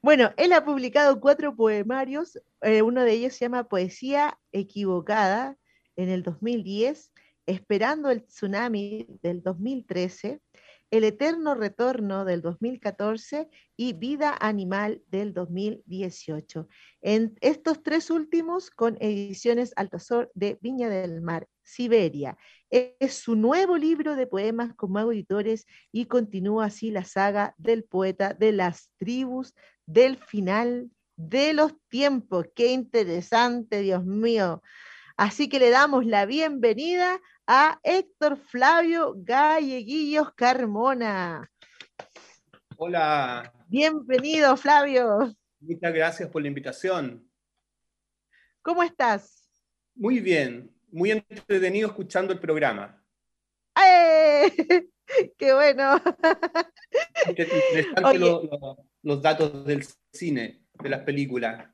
Bueno, él ha publicado cuatro poemarios, eh, uno de ellos se llama Poesía Equivocada en el 2010, Esperando el Tsunami del 2013, el Eterno Retorno del 2014 y Vida Animal del 2018. En estos tres últimos con ediciones Altazor de Viña del Mar, Siberia. Es su nuevo libro de poemas con Mago Editores y continúa así la saga del poeta de las tribus del final de los tiempos. Qué interesante, Dios mío. Así que le damos la bienvenida a Héctor Flavio Galleguillos Carmona. Hola. Bienvenido, Flavio. Muchas gracias por la invitación. ¿Cómo estás? Muy bien, muy entretenido escuchando el programa. ¡Eh! ¡Qué bueno! Interesante los datos del cine, de las películas.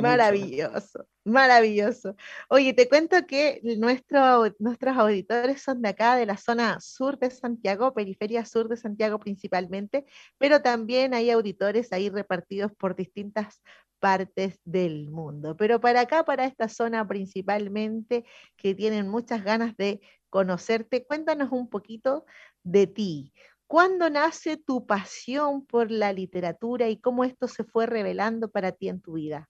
Maravilloso, maravilloso. Oye, te cuento que nuestro, nuestros auditores son de acá, de la zona sur de Santiago, periferia sur de Santiago principalmente, pero también hay auditores ahí repartidos por distintas partes del mundo. Pero para acá, para esta zona principalmente, que tienen muchas ganas de conocerte, cuéntanos un poquito de ti. ¿Cuándo nace tu pasión por la literatura y cómo esto se fue revelando para ti en tu vida?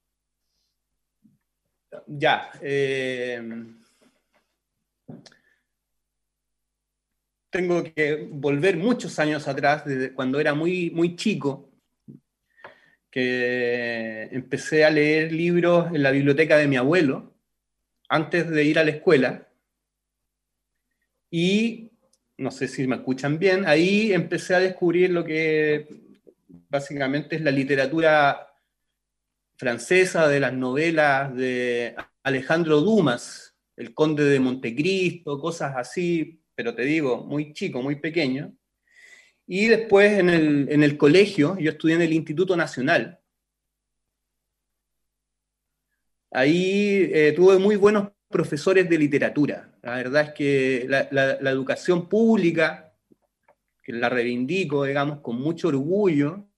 Ya. Em, tengo que volver muchos años atrás, desde cuando era muy, muy chico. que empecé a leer libros en la biblioteca de mi abuelo antes de ir a la escuela. Y, no sé si me escuchan bien, ahí empecé a descubrir lo que básicamente es la literatura francesa de las novelas de Alejandro Dumas, El Conde de Montecristo, cosas así, pero te digo, muy chico, muy pequeño. Y después en el, colegio, yo estudié en el Instituto Nacional. Ahí eh, tuve muy buenos profesores de literatura. La verdad es que la, educación pública, que la reivindico, digamos, con mucho orgullo,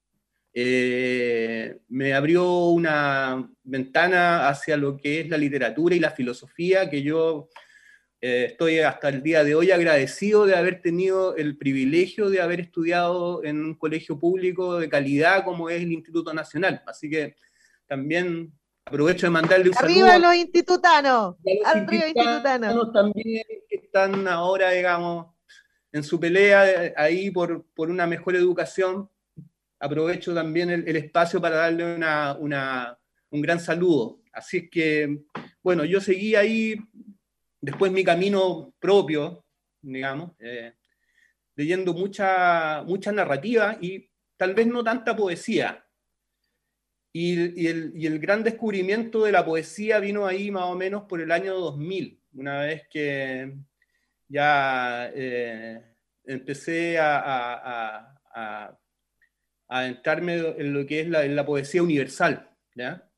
eh, me abrió una ventana hacia lo que es la literatura y la filosofía que yo eh, estoy hasta el día de hoy agradecido de haber tenido el privilegio de haber estudiado en un colegio público de calidad como es el Instituto Nacional. Así que también aprovecho de mandarle un saludo. ¡Arriba los institutanos! ¡Arriba institutanos! También que están ahora, digamos, en su pelea ahí por, por una mejor educación. Aprovecho también el, espacio para darle una, una, un gran saludo. Así es que, bueno, yo seguí ahí después mi camino propio, digamos, eh, leyendo mucha, mucha narrativa y tal vez no tanta poesía. Y, el, gran descubrimiento de la poesía vino ahí más o menos por el año 2000, una vez que ya eh, empecé a, a, adentrarme en lo que es la, la poesía universal, ¿ya?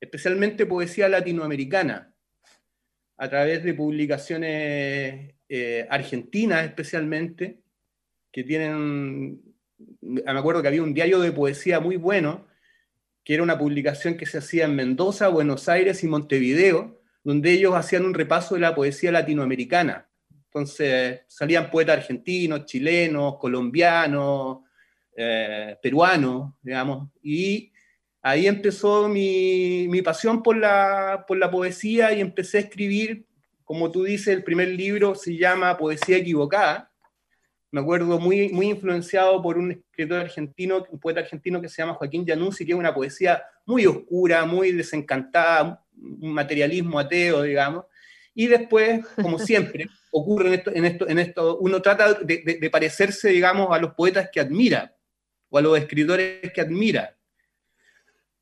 especialmente poesía latinoamericana a través de publicaciones eh, argentinas especialmente, que tienen, me acuerdo que había un diario de poesía muy bueno, que era una publicación que se hacía en Mendoza, Buenos Aires y Montevideo, donde ellos hacían un repaso de la poesía latinoamericana. Entonces salían poetas argentinos, chilenos, colombianos, eh, peruanos, digamos, y ahí empezó mi, pasión por la, por la poesía y empecé a escribir, como tú dices, el primer libro se llama Poesía Equivocada. Me acuerdo muy, muy influenciado por un escritor argentino, un poeta argentino que se llama Joaquín Januzzi, que es una poesía muy oscura, muy desencantada, un materialismo ateo, digamos. Y después, como siempre, ocurre en esto, en esto, en esto uno trata de, de parecerse, digamos, a los poetas que admira o a los escritores que admira.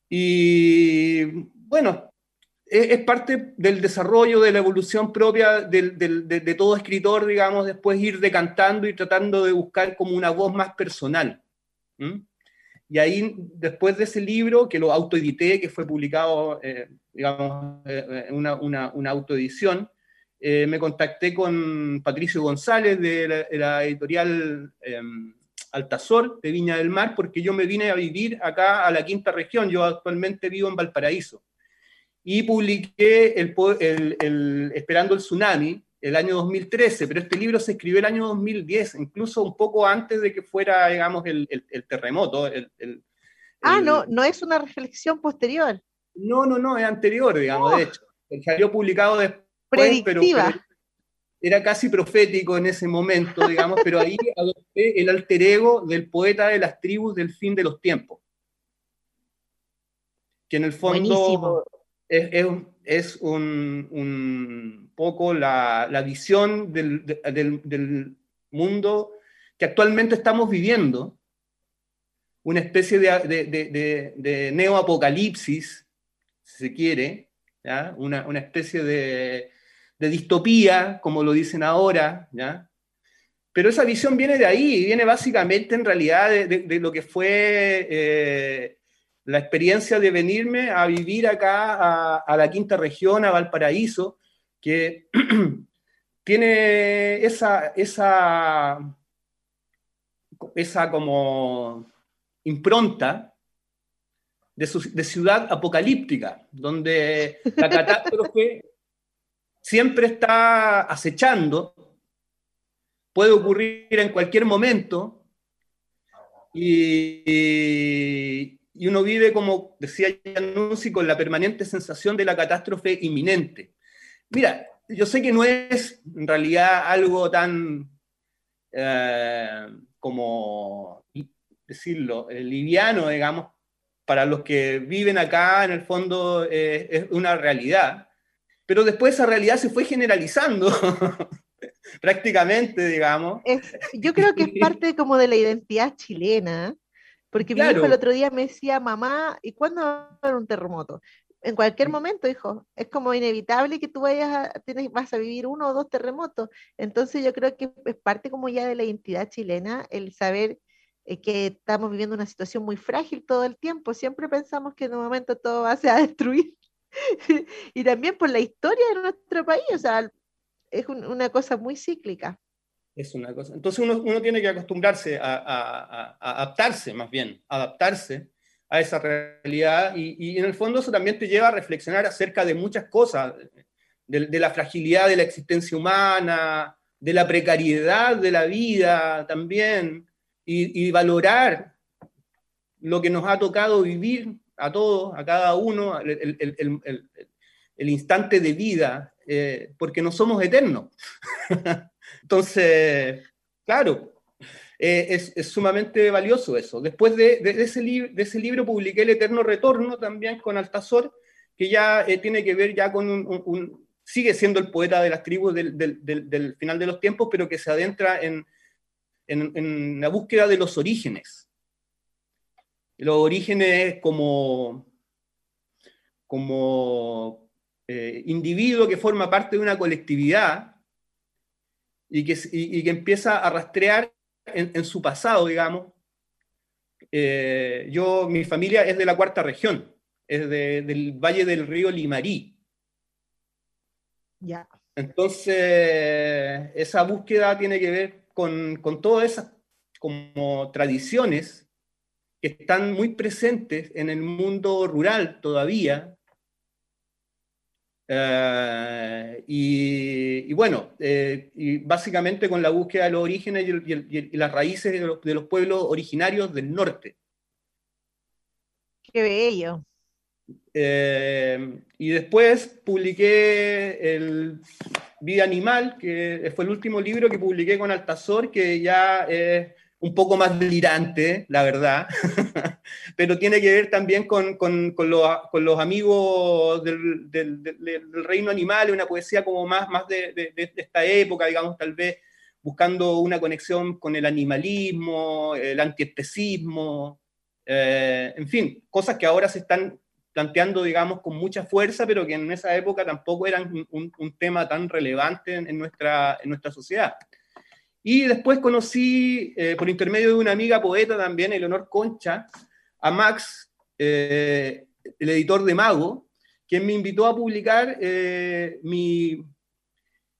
Y bueno, es, parte del desarrollo, de la evolución propia de, todo escritor, digamos, después ir decantando y tratando de buscar como una voz más personal. Y ahí, después de ese libro, que lo autoedité, que fue publicado, eh, digamos, eh, en una, una, autoedición, eh, me contacté con Patricio González de la, editorial em, Altazor de Viña del Mar, porque yo me vine a vivir acá a la quinta región, yo actualmente vivo en Valparaíso. Y publiqué el, Esperando el Tsunami el año 2013, pero este libro se escribió el año 2010, incluso un poco antes de que fuera, digamos, el, terremoto. ah, no, no es una reflexión posterior. No, no, no, es anterior, digamos, de oh. hecho. Salió publicado después, Predictiva. pero era casi profético en ese momento, digamos, pero ahí adopté el alter ego del poeta de las tribus del fin de los tiempos. Que en el fondo es, un, poco la, visión del, mundo que actualmente estamos viviendo, una especie de, de, neoapocalipsis, si se quiere, Una, una especie de de distopía, como lo dicen ahora, ¿ya? Pero esa visión viene de ahí, viene básicamente en realidad de, lo que fue eh, la experiencia de venirme a vivir acá a, la quinta región, a Valparaíso, que tiene esa, esa, esa como impronta de, de ciudad apocalíptica, donde la catástrofe siempre está acechando, puede ocurrir en cualquier momento, y, uno vive, como decía Januzzi, con la permanente sensación de la catástrofe inminente. Mira, yo sé que no es en realidad algo tan eh, como decirlo, liviano, digamos, para los que viven acá, en el fondo, eh, es una realidad. Pero después esa realidad se fue generalizando, prácticamente, digamos. yo creo que es parte como de la identidad chilena, porque mi hijo el otro día me decía, mamá, ¿y cuándo va a haber un terremoto? En cualquier momento, hijo, es como inevitable que tú vayas a, tienes, vas a vivir uno o dos terremotos. Entonces yo creo que es parte como ya de la identidad chilena el saber eh, que estamos viviendo una situación muy frágil todo el tiempo. Siempre pensamos que en un momento todo va a, ser a destruir. y también por la historia de nuestro país, o sea, es una cosa muy cíclica. Es una cosa. Entonces uno, uno tiene que acostumbrarse a, adaptarse, más bien, adaptarse a esa realidad y, y, en el fondo eso también te lleva a reflexionar acerca de muchas cosas, de, la fragilidad de la existencia humana, de la precariedad de la vida también, y, valorar lo que nos ha tocado vivir a todos, a cada uno, el, el instante de vida, eh, porque no somos eternos. Entonces, claro, eh, es, sumamente valioso eso. Después de, ese libro publiqué El Eterno Retorno también con Altazor, que ya eh, tiene que ver ya con un, sigue siendo el poeta de las tribus del, final de los tiempos, pero que se adentra en, en, en la búsqueda de los orígenes. Los orígenes como, como eh, individuo que forma parte de una colectividad y que, y, y que empieza a rastrear en, en su pasado, digamos. Eh, yo, mi familia es de la cuarta región, es de, del Valle del Río Limarí. Ya. Entonces, esa búsqueda tiene que ver con, con todas esas como tradiciones que están muy presentes en el mundo rural todavía, Uh, y, y, bueno, eh, y básicamente con la búsqueda de los orígenes y, el, y, el, y las raíces de los, de los, pueblos originarios del norte. Qué bello. Eh, y después publiqué el Vida Animal, que fue el último libro que publiqué con Altazor, que ya es un poco más delirante, la verdad, pero tiene que ver también con, con, con, los, con los, amigos del, del, del, reino animal, una poesía como más, más de, de, de, esta época, digamos, tal vez buscando una conexión con el animalismo, el antiespecismo, eh, en fin, cosas que ahora se están planteando, digamos, con mucha fuerza, pero que en esa época tampoco eran un, un tema tan relevante en, en, nuestra, en nuestra sociedad. Y después conocí, eh, por intermedio de una amiga poeta también, Eleonor Concha, a Max, eh, el editor de Mago, quien me invitó a publicar eh, mi,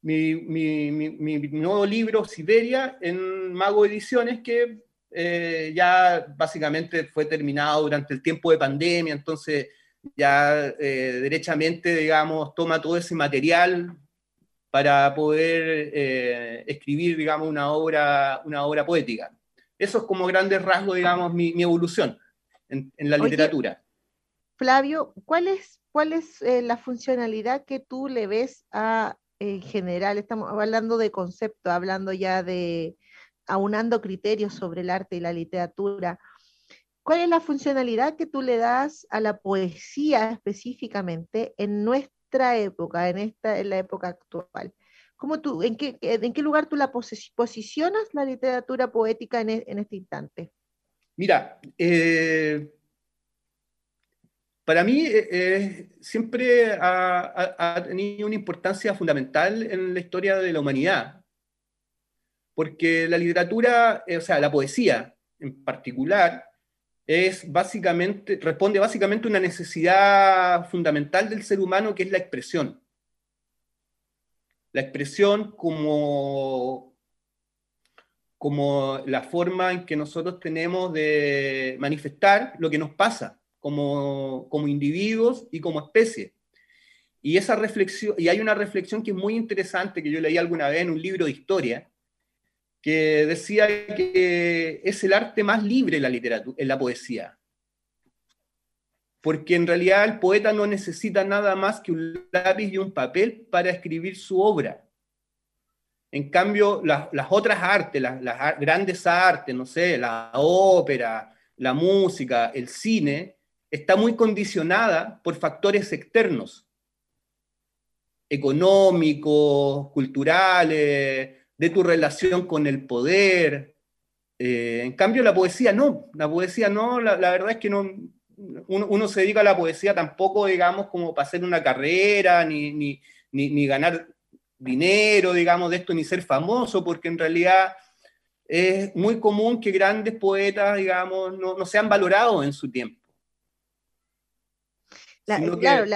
mi, mi, mi, nuevo libro, Siberia, en Mago Ediciones, que eh, ya básicamente fue terminado durante el tiempo de pandemia, entonces ya eh, derechamente, digamos, toma todo ese material para poder escribir, digamos, una obra, una obra poética. Eso es como grandes rasgos, digamos, mi, mi evolución en, en la Oye, literatura. Flavio, ¿cuál es, cuál es eh, la funcionalidad que tú le ves a, en general, estamos hablando de concepto, hablando ya de aunando criterios sobre el arte y la literatura, ¿cuál es la funcionalidad que tú le das a la poesía específicamente en nuestra época, en, esta, en la época actual. ¿Cómo tú, en, qué, ¿En qué lugar tú la posicionas la literatura poética en, en este instante? Mira, eh, para mí eh, siempre ha, tenido una importancia fundamental en la historia de la humanidad, porque la literatura, eh, o sea, la poesía en particular, es básicamente, responde básicamente a una necesidad fundamental del ser humano que es la expresión. La expresión como, como la forma en que nosotros tenemos de manifestar lo que nos pasa como, como individuos y como especie. Y esa reflexión, y hay una reflexión que es muy interesante que yo leí alguna vez en un libro de historia, que decía que es el arte más libre la literatura, en la poesía. Porque en realidad el poeta no necesita nada más que un lápiz y un papel para escribir su obra. En cambio, las, otras artes, las, grandes artes, no sé, la ópera, la música, el cine, está muy condicionada por factores externos, económicos, culturales, de tu relación con el poder. Eh, en cambio, la poesía no, la poesía no, la, verdad es que no, uno, se dedica a la poesía tampoco, digamos, como para hacer una carrera, ni, ganar dinero, digamos, de esto, ni ser famoso, porque en realidad es muy común que grandes poetas, digamos, no, no sean valorados en su tiempo. Claro,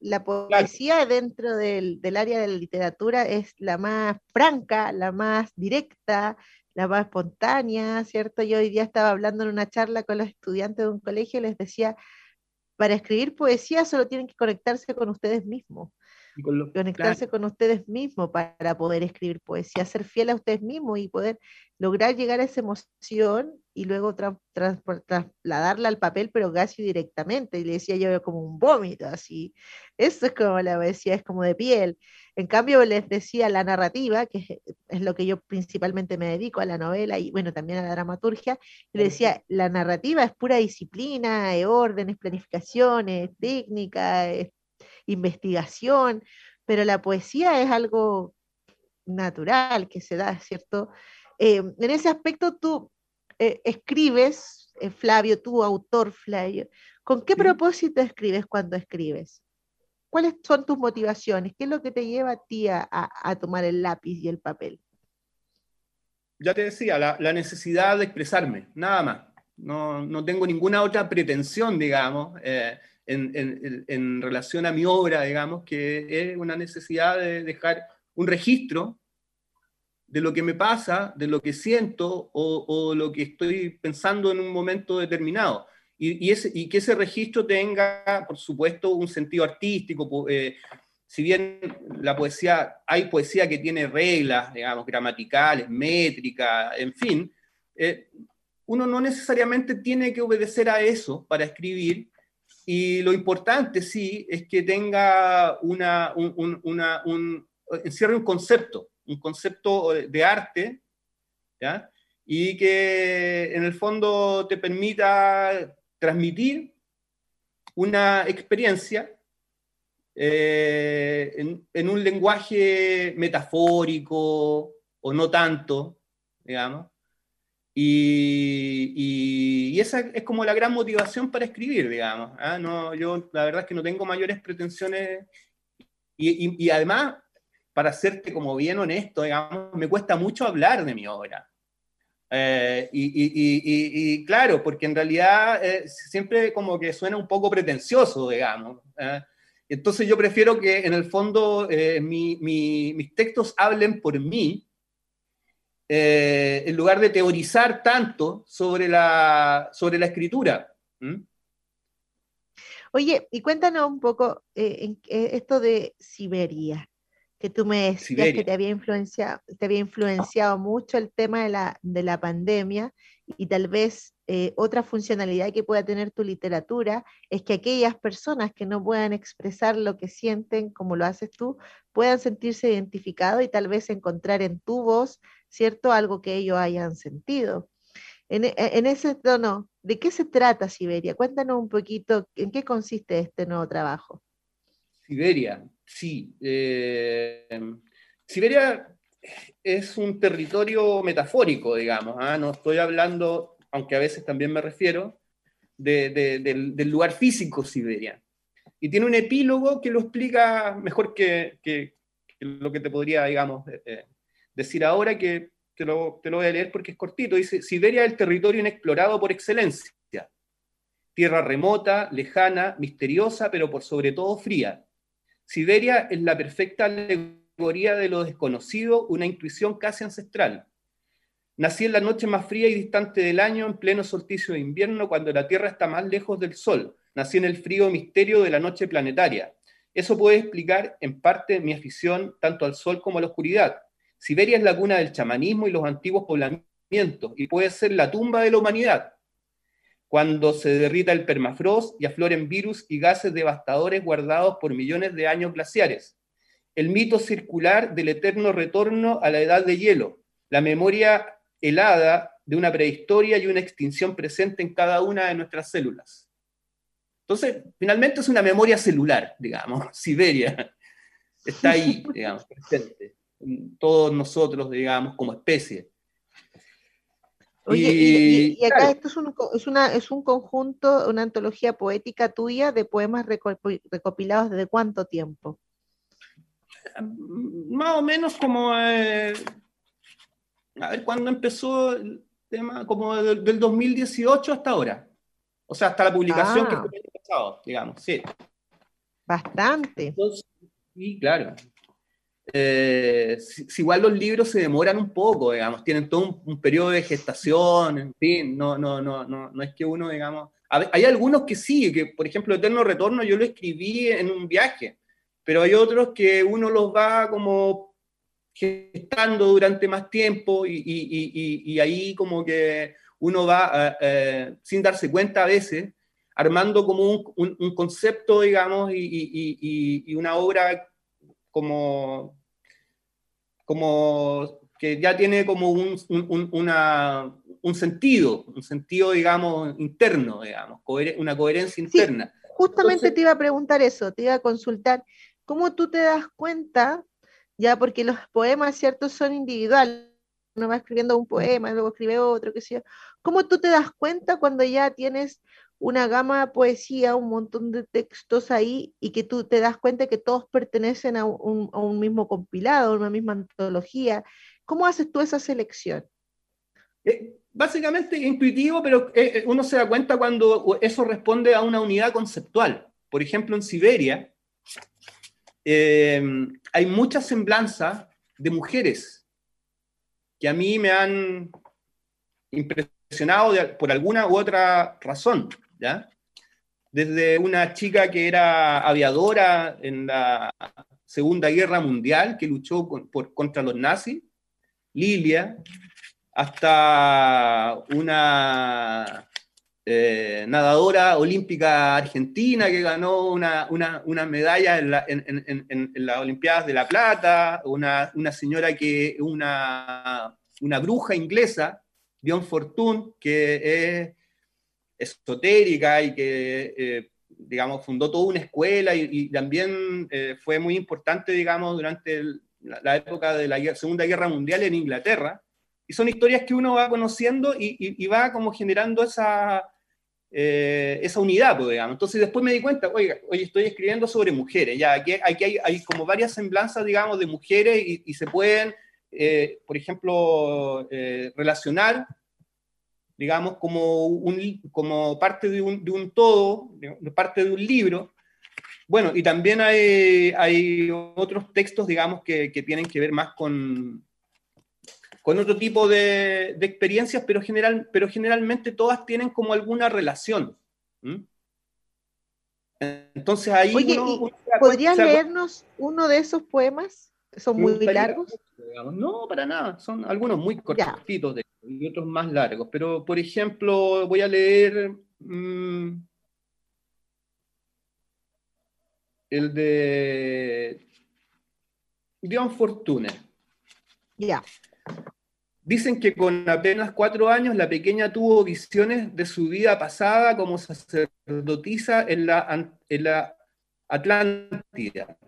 la, poesía dentro del, área de la literatura es la más franca, la más directa, la más espontánea, ¿cierto? Yo hoy día estaba hablando en una charla con los estudiantes de un colegio y les decía, para escribir poesía solo tienen que conectarse con ustedes mismos conectarse con ustedes mismos para poder escribir poesía, ser fiel a ustedes mismos y poder lograr llegar a esa emoción y luego trasladarla al papel, pero casi directamente. Y le decía yo como un vómito, así. Eso es como la poesía, es como de piel. En cambio, les decía la narrativa, que es, lo que yo principalmente me dedico a la novela y bueno, también a la dramaturgia, y le decía, la narrativa es pura disciplina, órdenes, planificaciones, técnica, investigación, pero la poesía es algo natural que se da, ¿cierto? Eh, en ese aspecto tú eh, escribes, eh, Flavio, tú autor Flavio, ¿con qué propósito escribes cuando escribes? ¿Cuáles son tus motivaciones? ¿Qué es lo que te lleva a ti a, tomar el lápiz y el papel? Ya te decía, la, necesidad de expresarme, nada más. No, no, tengo ninguna otra pretensión, digamos en, relación a mi obra, digamos, que es una necesidad de dejar un registro de lo que me pasa, de lo que siento o, lo que estoy pensando en un momento determinado. Y, y, que ese registro tenga, por supuesto, un sentido artístico. Eh, si bien la poesía, hay poesía que tiene reglas, digamos, gramaticales, métricas, en fin, eh, uno no necesariamente tiene que obedecer a eso para escribir, y lo importante, sí, es que tenga una, un, una, un, encierre un concepto, un concepto de arte, y que en el fondo te permita transmitir una experiencia eh, en, un lenguaje metafórico o no tanto, digamos, y, esa es como la gran motivación para escribir, digamos. ¿ah? No, yo la verdad es que no tengo mayores pretensiones y, además, para serte como bien honesto, digamos, me cuesta mucho hablar de mi obra. Eh, y, claro, porque en realidad eh, siempre como que suena un poco pretencioso, digamos. ¿ah? Entonces yo prefiero que en el fondo eh, mis textos hablen por mí eh, en lugar de teorizar tanto sobre la, sobre la escritura. Oye, y cuéntanos un poco eh, en, esto de Siberia, que tú me decías que te había, influenciado, te había influenciado mucho el tema de la, de la pandemia y tal vez eh, otra funcionalidad que pueda tener tu literatura es que aquellas personas que no puedan expresar lo que sienten como lo haces tú, puedan sentirse identificados y tal vez encontrar en tu voz ¿cierto? Algo que ellos hayan sentido. En, e, ese tono, ¿de qué se trata Siberia? Cuéntanos un poquito en qué consiste este nuevo trabajo. Siberia, sí. Eh, Siberia es un territorio metafórico, digamos. ¿ah? No estoy hablando, aunque a veces también me refiero, del, lugar físico Siberia. Y tiene un epílogo que lo explica mejor que, lo que te podría, digamos, eh, eh, decir ahora que te lo, te lo voy a leer porque es cortito. Dice, Siberia es el territorio inexplorado por excelencia. Tierra remota, lejana, misteriosa, pero por sobre todo fría. Siberia es la perfecta alegoría de lo desconocido, una intuición casi ancestral. Nací en la noche más fría y distante del año, en pleno solsticio de invierno, cuando la Tierra está más lejos del Sol. Nací en el frío misterio de la noche planetaria. Eso puede explicar en parte mi afición tanto al Sol como a la oscuridad. Siberia es la cuna del chamanismo y los antiguos poblamientos y puede ser la tumba de la humanidad. Cuando se derrita el permafrost y afloren virus y gases devastadores guardados por millones de años glaciares. El mito circular del eterno retorno a la edad de hielo, la memoria helada de una prehistoria y una extinción presente en cada una de nuestras células. Entonces, finalmente es una memoria celular, digamos, Siberia. Está ahí, digamos, presente. Todos nosotros, digamos, como especie. Oye, y, acá esto es un, es, una, es un conjunto, una antología poética tuya de poemas recopilados desde cuánto tiempo? Más o menos como, eh, a ver, ¿cuándo empezó el tema? Como del, 2018 hasta ahora. O sea, hasta la publicación que ah. fue el año pasado, digamos, sí. Bastante. sí, claro. Eh, si, igual los libros se demoran un poco, digamos, tienen todo un, periodo de gestación, en fin, no, no, no, no, no es que uno, digamos, hay algunos que sí, que por ejemplo Eterno Retorno yo lo escribí en un viaje, pero hay otros que uno los va como gestando durante más tiempo y, y, y, ahí como que uno va, eh, eh, sin darse cuenta a veces, armando como un, un concepto, digamos, y, una obra como como que ya tiene como un, un, sentido, un sentido, digamos, interno, digamos, una coherencia interna. justamente te iba a preguntar eso, te iba a consultar, ¿cómo tú te das cuenta, ya porque los poemas, ¿cierto?, son individuales, uno va escribiendo un poema, luego escribe otro, qué sé yo, ¿cómo tú te das cuenta cuando ya tienes una gama de poesía, un montón de textos ahí y que tú te das cuenta que todos pertenecen a un, mismo compilado, a una misma antología. ¿Cómo haces tú esa selección? Eh, básicamente intuitivo, pero eh, eh, uno se da cuenta cuando eso responde a una unidad conceptual. Por ejemplo, en Siberia hay mucha semblanza de mujeres que a mí me han impresionado por alguna u otra razón. Desde una chica que era aviadora en la Segunda Guerra Mundial, que luchó por, contra los nazis, Lilia, hasta una eh, nadadora olímpica argentina que ganó una, medalla en, las Olimpiadas de La Plata, una, señora que, una, una bruja inglesa, Dion Fortune, que es esotérica y que, eh, digamos, fundó toda una escuela y, también eh, fue muy importante, digamos, durante la, época de la Segunda Guerra Mundial en Inglaterra. Y son historias que uno va conociendo y, va como generando esa, eh, esa unidad, pues, digamos. Entonces después me di cuenta, oiga, hoy estoy escribiendo sobre mujeres, ya aquí, aquí hay, hay, como varias semblanzas, digamos, de mujeres y, se pueden, por ejemplo, relacionar digamos, como, un, como parte de un, de un todo, parte de un libro. Bueno, y también hay, hay otros textos, digamos, que, que, tienen que ver más con, con otro tipo de, de experiencias, pero, general, pero generalmente todas tienen como alguna relación. Entonces ahí... Oye, ¿podrías leernos uno de esos poemas? ¿Son muy largos? No, para nada. Son algunos muy cortitos de y otros más largos. Pero, por ejemplo, voy a leer mm, el de Dion Fortune. Ya. Dicen que con apenas cuatro años la pequeña tuvo visiones de su vida pasada como sacerdotisa en la, en la Atlántida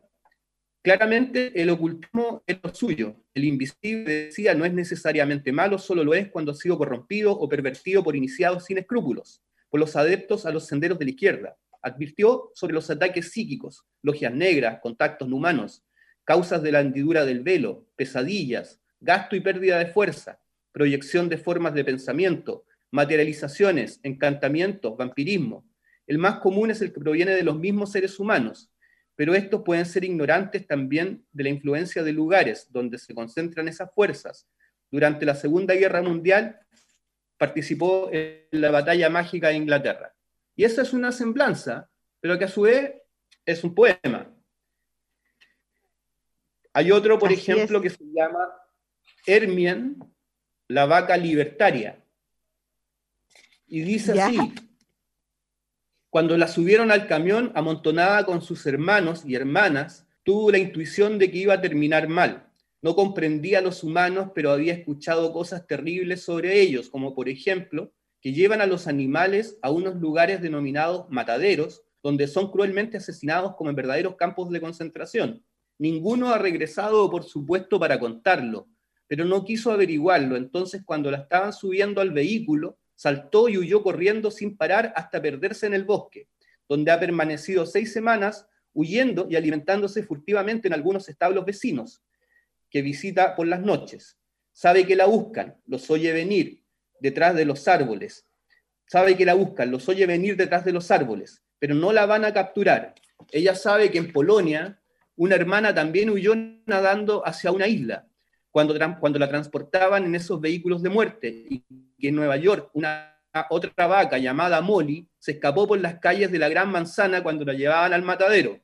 Claramente el ocultismo es lo suyo. El invisible, decía, no es necesariamente malo, solo lo es cuando ha sido corrompido o pervertido por iniciados sin escrúpulos, por los adeptos a los senderos de la izquierda. Advirtió sobre los ataques psíquicos, logias negras, contactos no humanos, causas de la hendidura del velo, pesadillas, gasto y pérdida de fuerza, proyección de formas de pensamiento, materializaciones, encantamientos, vampirismo. El más común es el que proviene de los mismos seres humanos, pero estos pueden ser ignorantes también de la influencia de lugares donde se concentran esas fuerzas. Durante la Segunda Guerra Mundial participó en la batalla mágica de Inglaterra. Y esa es una semblanza, pero que a su vez es un poema. Hay otro, por ejemplo, que se llama Hermien, la vaca libertaria. Y dice así, cuando la subieron al camión amontonada con sus hermanos y hermanas, tuvo la intuición de que iba a terminar mal. No comprendía a los humanos, pero había escuchado cosas terribles sobre ellos, como por ejemplo que llevan a los animales a unos lugares denominados mataderos, donde son cruelmente asesinados como en verdaderos campos de concentración. Ninguno ha regresado, por supuesto, para contarlo, pero no quiso averiguarlo. Entonces, cuando la estaban subiendo al vehículo, saltó y huyó corriendo sin parar hasta perderse en el bosque, donde ha permanecido seis semanas huyendo y alimentándose furtivamente en algunos establos vecinos, que visita por las noches. Sabe que la buscan, los oye venir detrás de los árboles. Sabe que la buscan, los oye venir detrás de los árboles, pero no la van a capturar. Ella sabe que en Polonia una hermana también huyó nadando hacia una isla cuando, cuando la transportaban en esos vehículos de muerte y que en Nueva York una otra vaca llamada Molly se escapó por las calles de la Gran Manzana cuando la llevaban al matadero.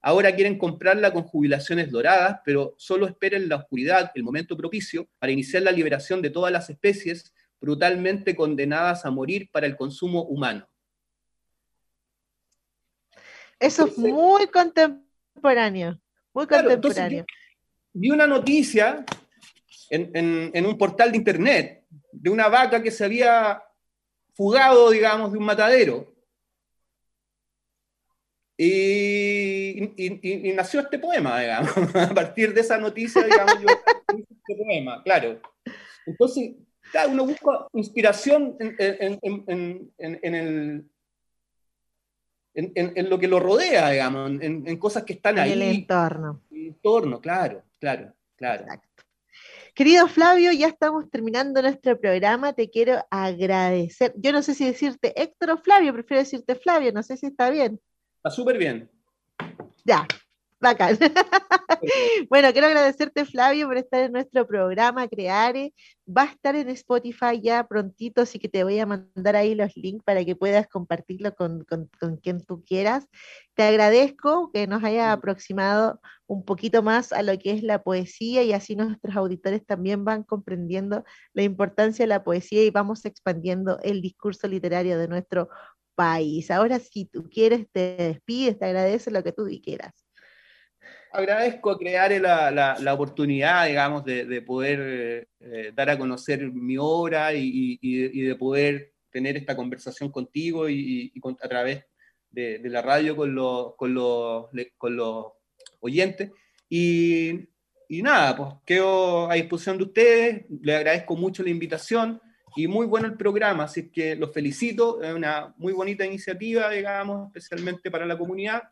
Ahora quieren comprarla con jubilaciones doradas, pero solo esperen la oscuridad, el momento propicio, para iniciar la liberación de todas las especies brutalmente condenadas a morir para el consumo humano. Eso es muy contemporáneo, muy contemporáneo. vi una noticia en, un portal de internet de una vaca que se había fugado, digamos, de un matadero. Y, nació este poema, digamos. A partir de esa noticia, digamos, yo este poema, claro. Entonces, cada uno busca inspiración en, el, en, lo que lo rodea, digamos, en, cosas que están ahí. En el entorno. En el entorno, claro, claro, claro. Querido Flavio, ya estamos terminando nuestro programa. Te quiero agradecer. Yo no sé si decirte Héctor o Flavio, prefiero decirte Flavio, no sé si está bien. Está súper bien. Ya, Bacán. bueno, quiero agradecerte, Flavio, por estar en nuestro programa Creare. Va a estar en Spotify ya prontito, así que te voy a mandar ahí los links para que puedas compartirlo con, quien tú quieras. Te agradezco que nos haya aproximado un poquito más a lo que es la poesía y así nuestros auditores también van comprendiendo la importancia de la poesía y vamos expandiendo el discurso literario de nuestro país. Ahora, si tú quieres, te despides, te agradece lo que tú quieras agradezco crear la, la, oportunidad, digamos, de, poder eh, dar a conocer mi obra y, de poder tener esta conversación contigo y, a través de, la radio con los, con los, con los oyentes. Y, nada, pues quedo a disposición de ustedes, les agradezco mucho la invitación y muy bueno el programa, así que los felicito, es una muy bonita iniciativa, digamos, especialmente para la comunidad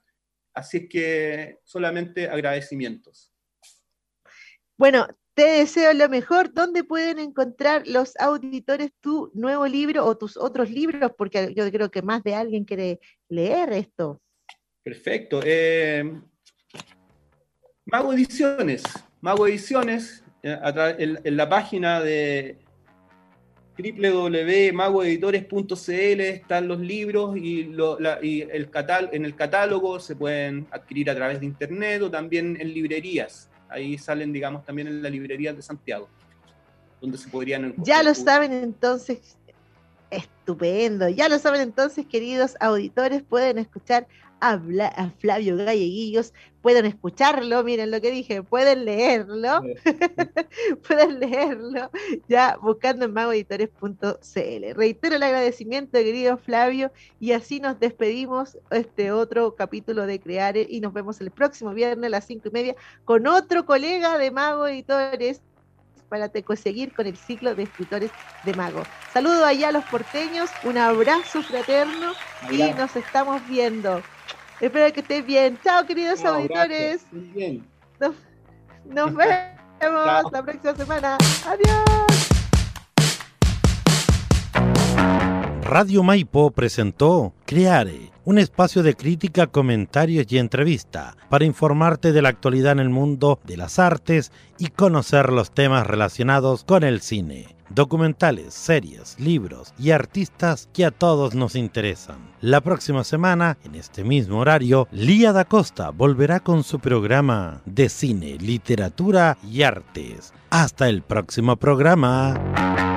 Así es que solamente agradecimientos. Bueno, te deseo lo mejor. ¿Dónde pueden encontrar los auditores tu nuevo libro o tus otros libros? Porque yo creo que más de alguien quiere leer esto. Perfecto. Eh, Mago Ediciones. Mago Ediciones, eh, en la página de www.magoeditores.cl están los libros y, el en el catálogo se pueden adquirir a través de internet o también en librerías. Ahí salen, digamos, también en la librería de Santiago, donde se podrían Ya lo saben entonces, estupendo. Ya lo saben entonces, queridos auditores, pueden escuchar a, Flavio Galleguillos, pueden escucharlo, miren lo que dije, pueden leerlo, pueden leerlo ya buscando en magoeditores.cl. Reitero el agradecimiento, querido Flavio, y así nos despedimos este otro capítulo de Creare y nos vemos el próximo viernes a las cinco y media con otro colega de Mago Editores para seguir con el ciclo de escritores de Mago. Saludo allá a los porteños, un abrazo fraterno y nos estamos viendo. Espero que estés bien. Chao, queridos auditores. Nos, vemos la próxima semana. Adiós. Radio Maipo presentó Creare, un espacio de crítica, comentarios y entrevista para informarte de la actualidad en el mundo de las artes y conocer los temas relacionados con el cine documentales, series, libros y artistas que a todos nos interesan. La próxima semana, en este mismo horario, Lía da Costa volverá con su programa de cine, literatura y artes. Hasta el próximo programa.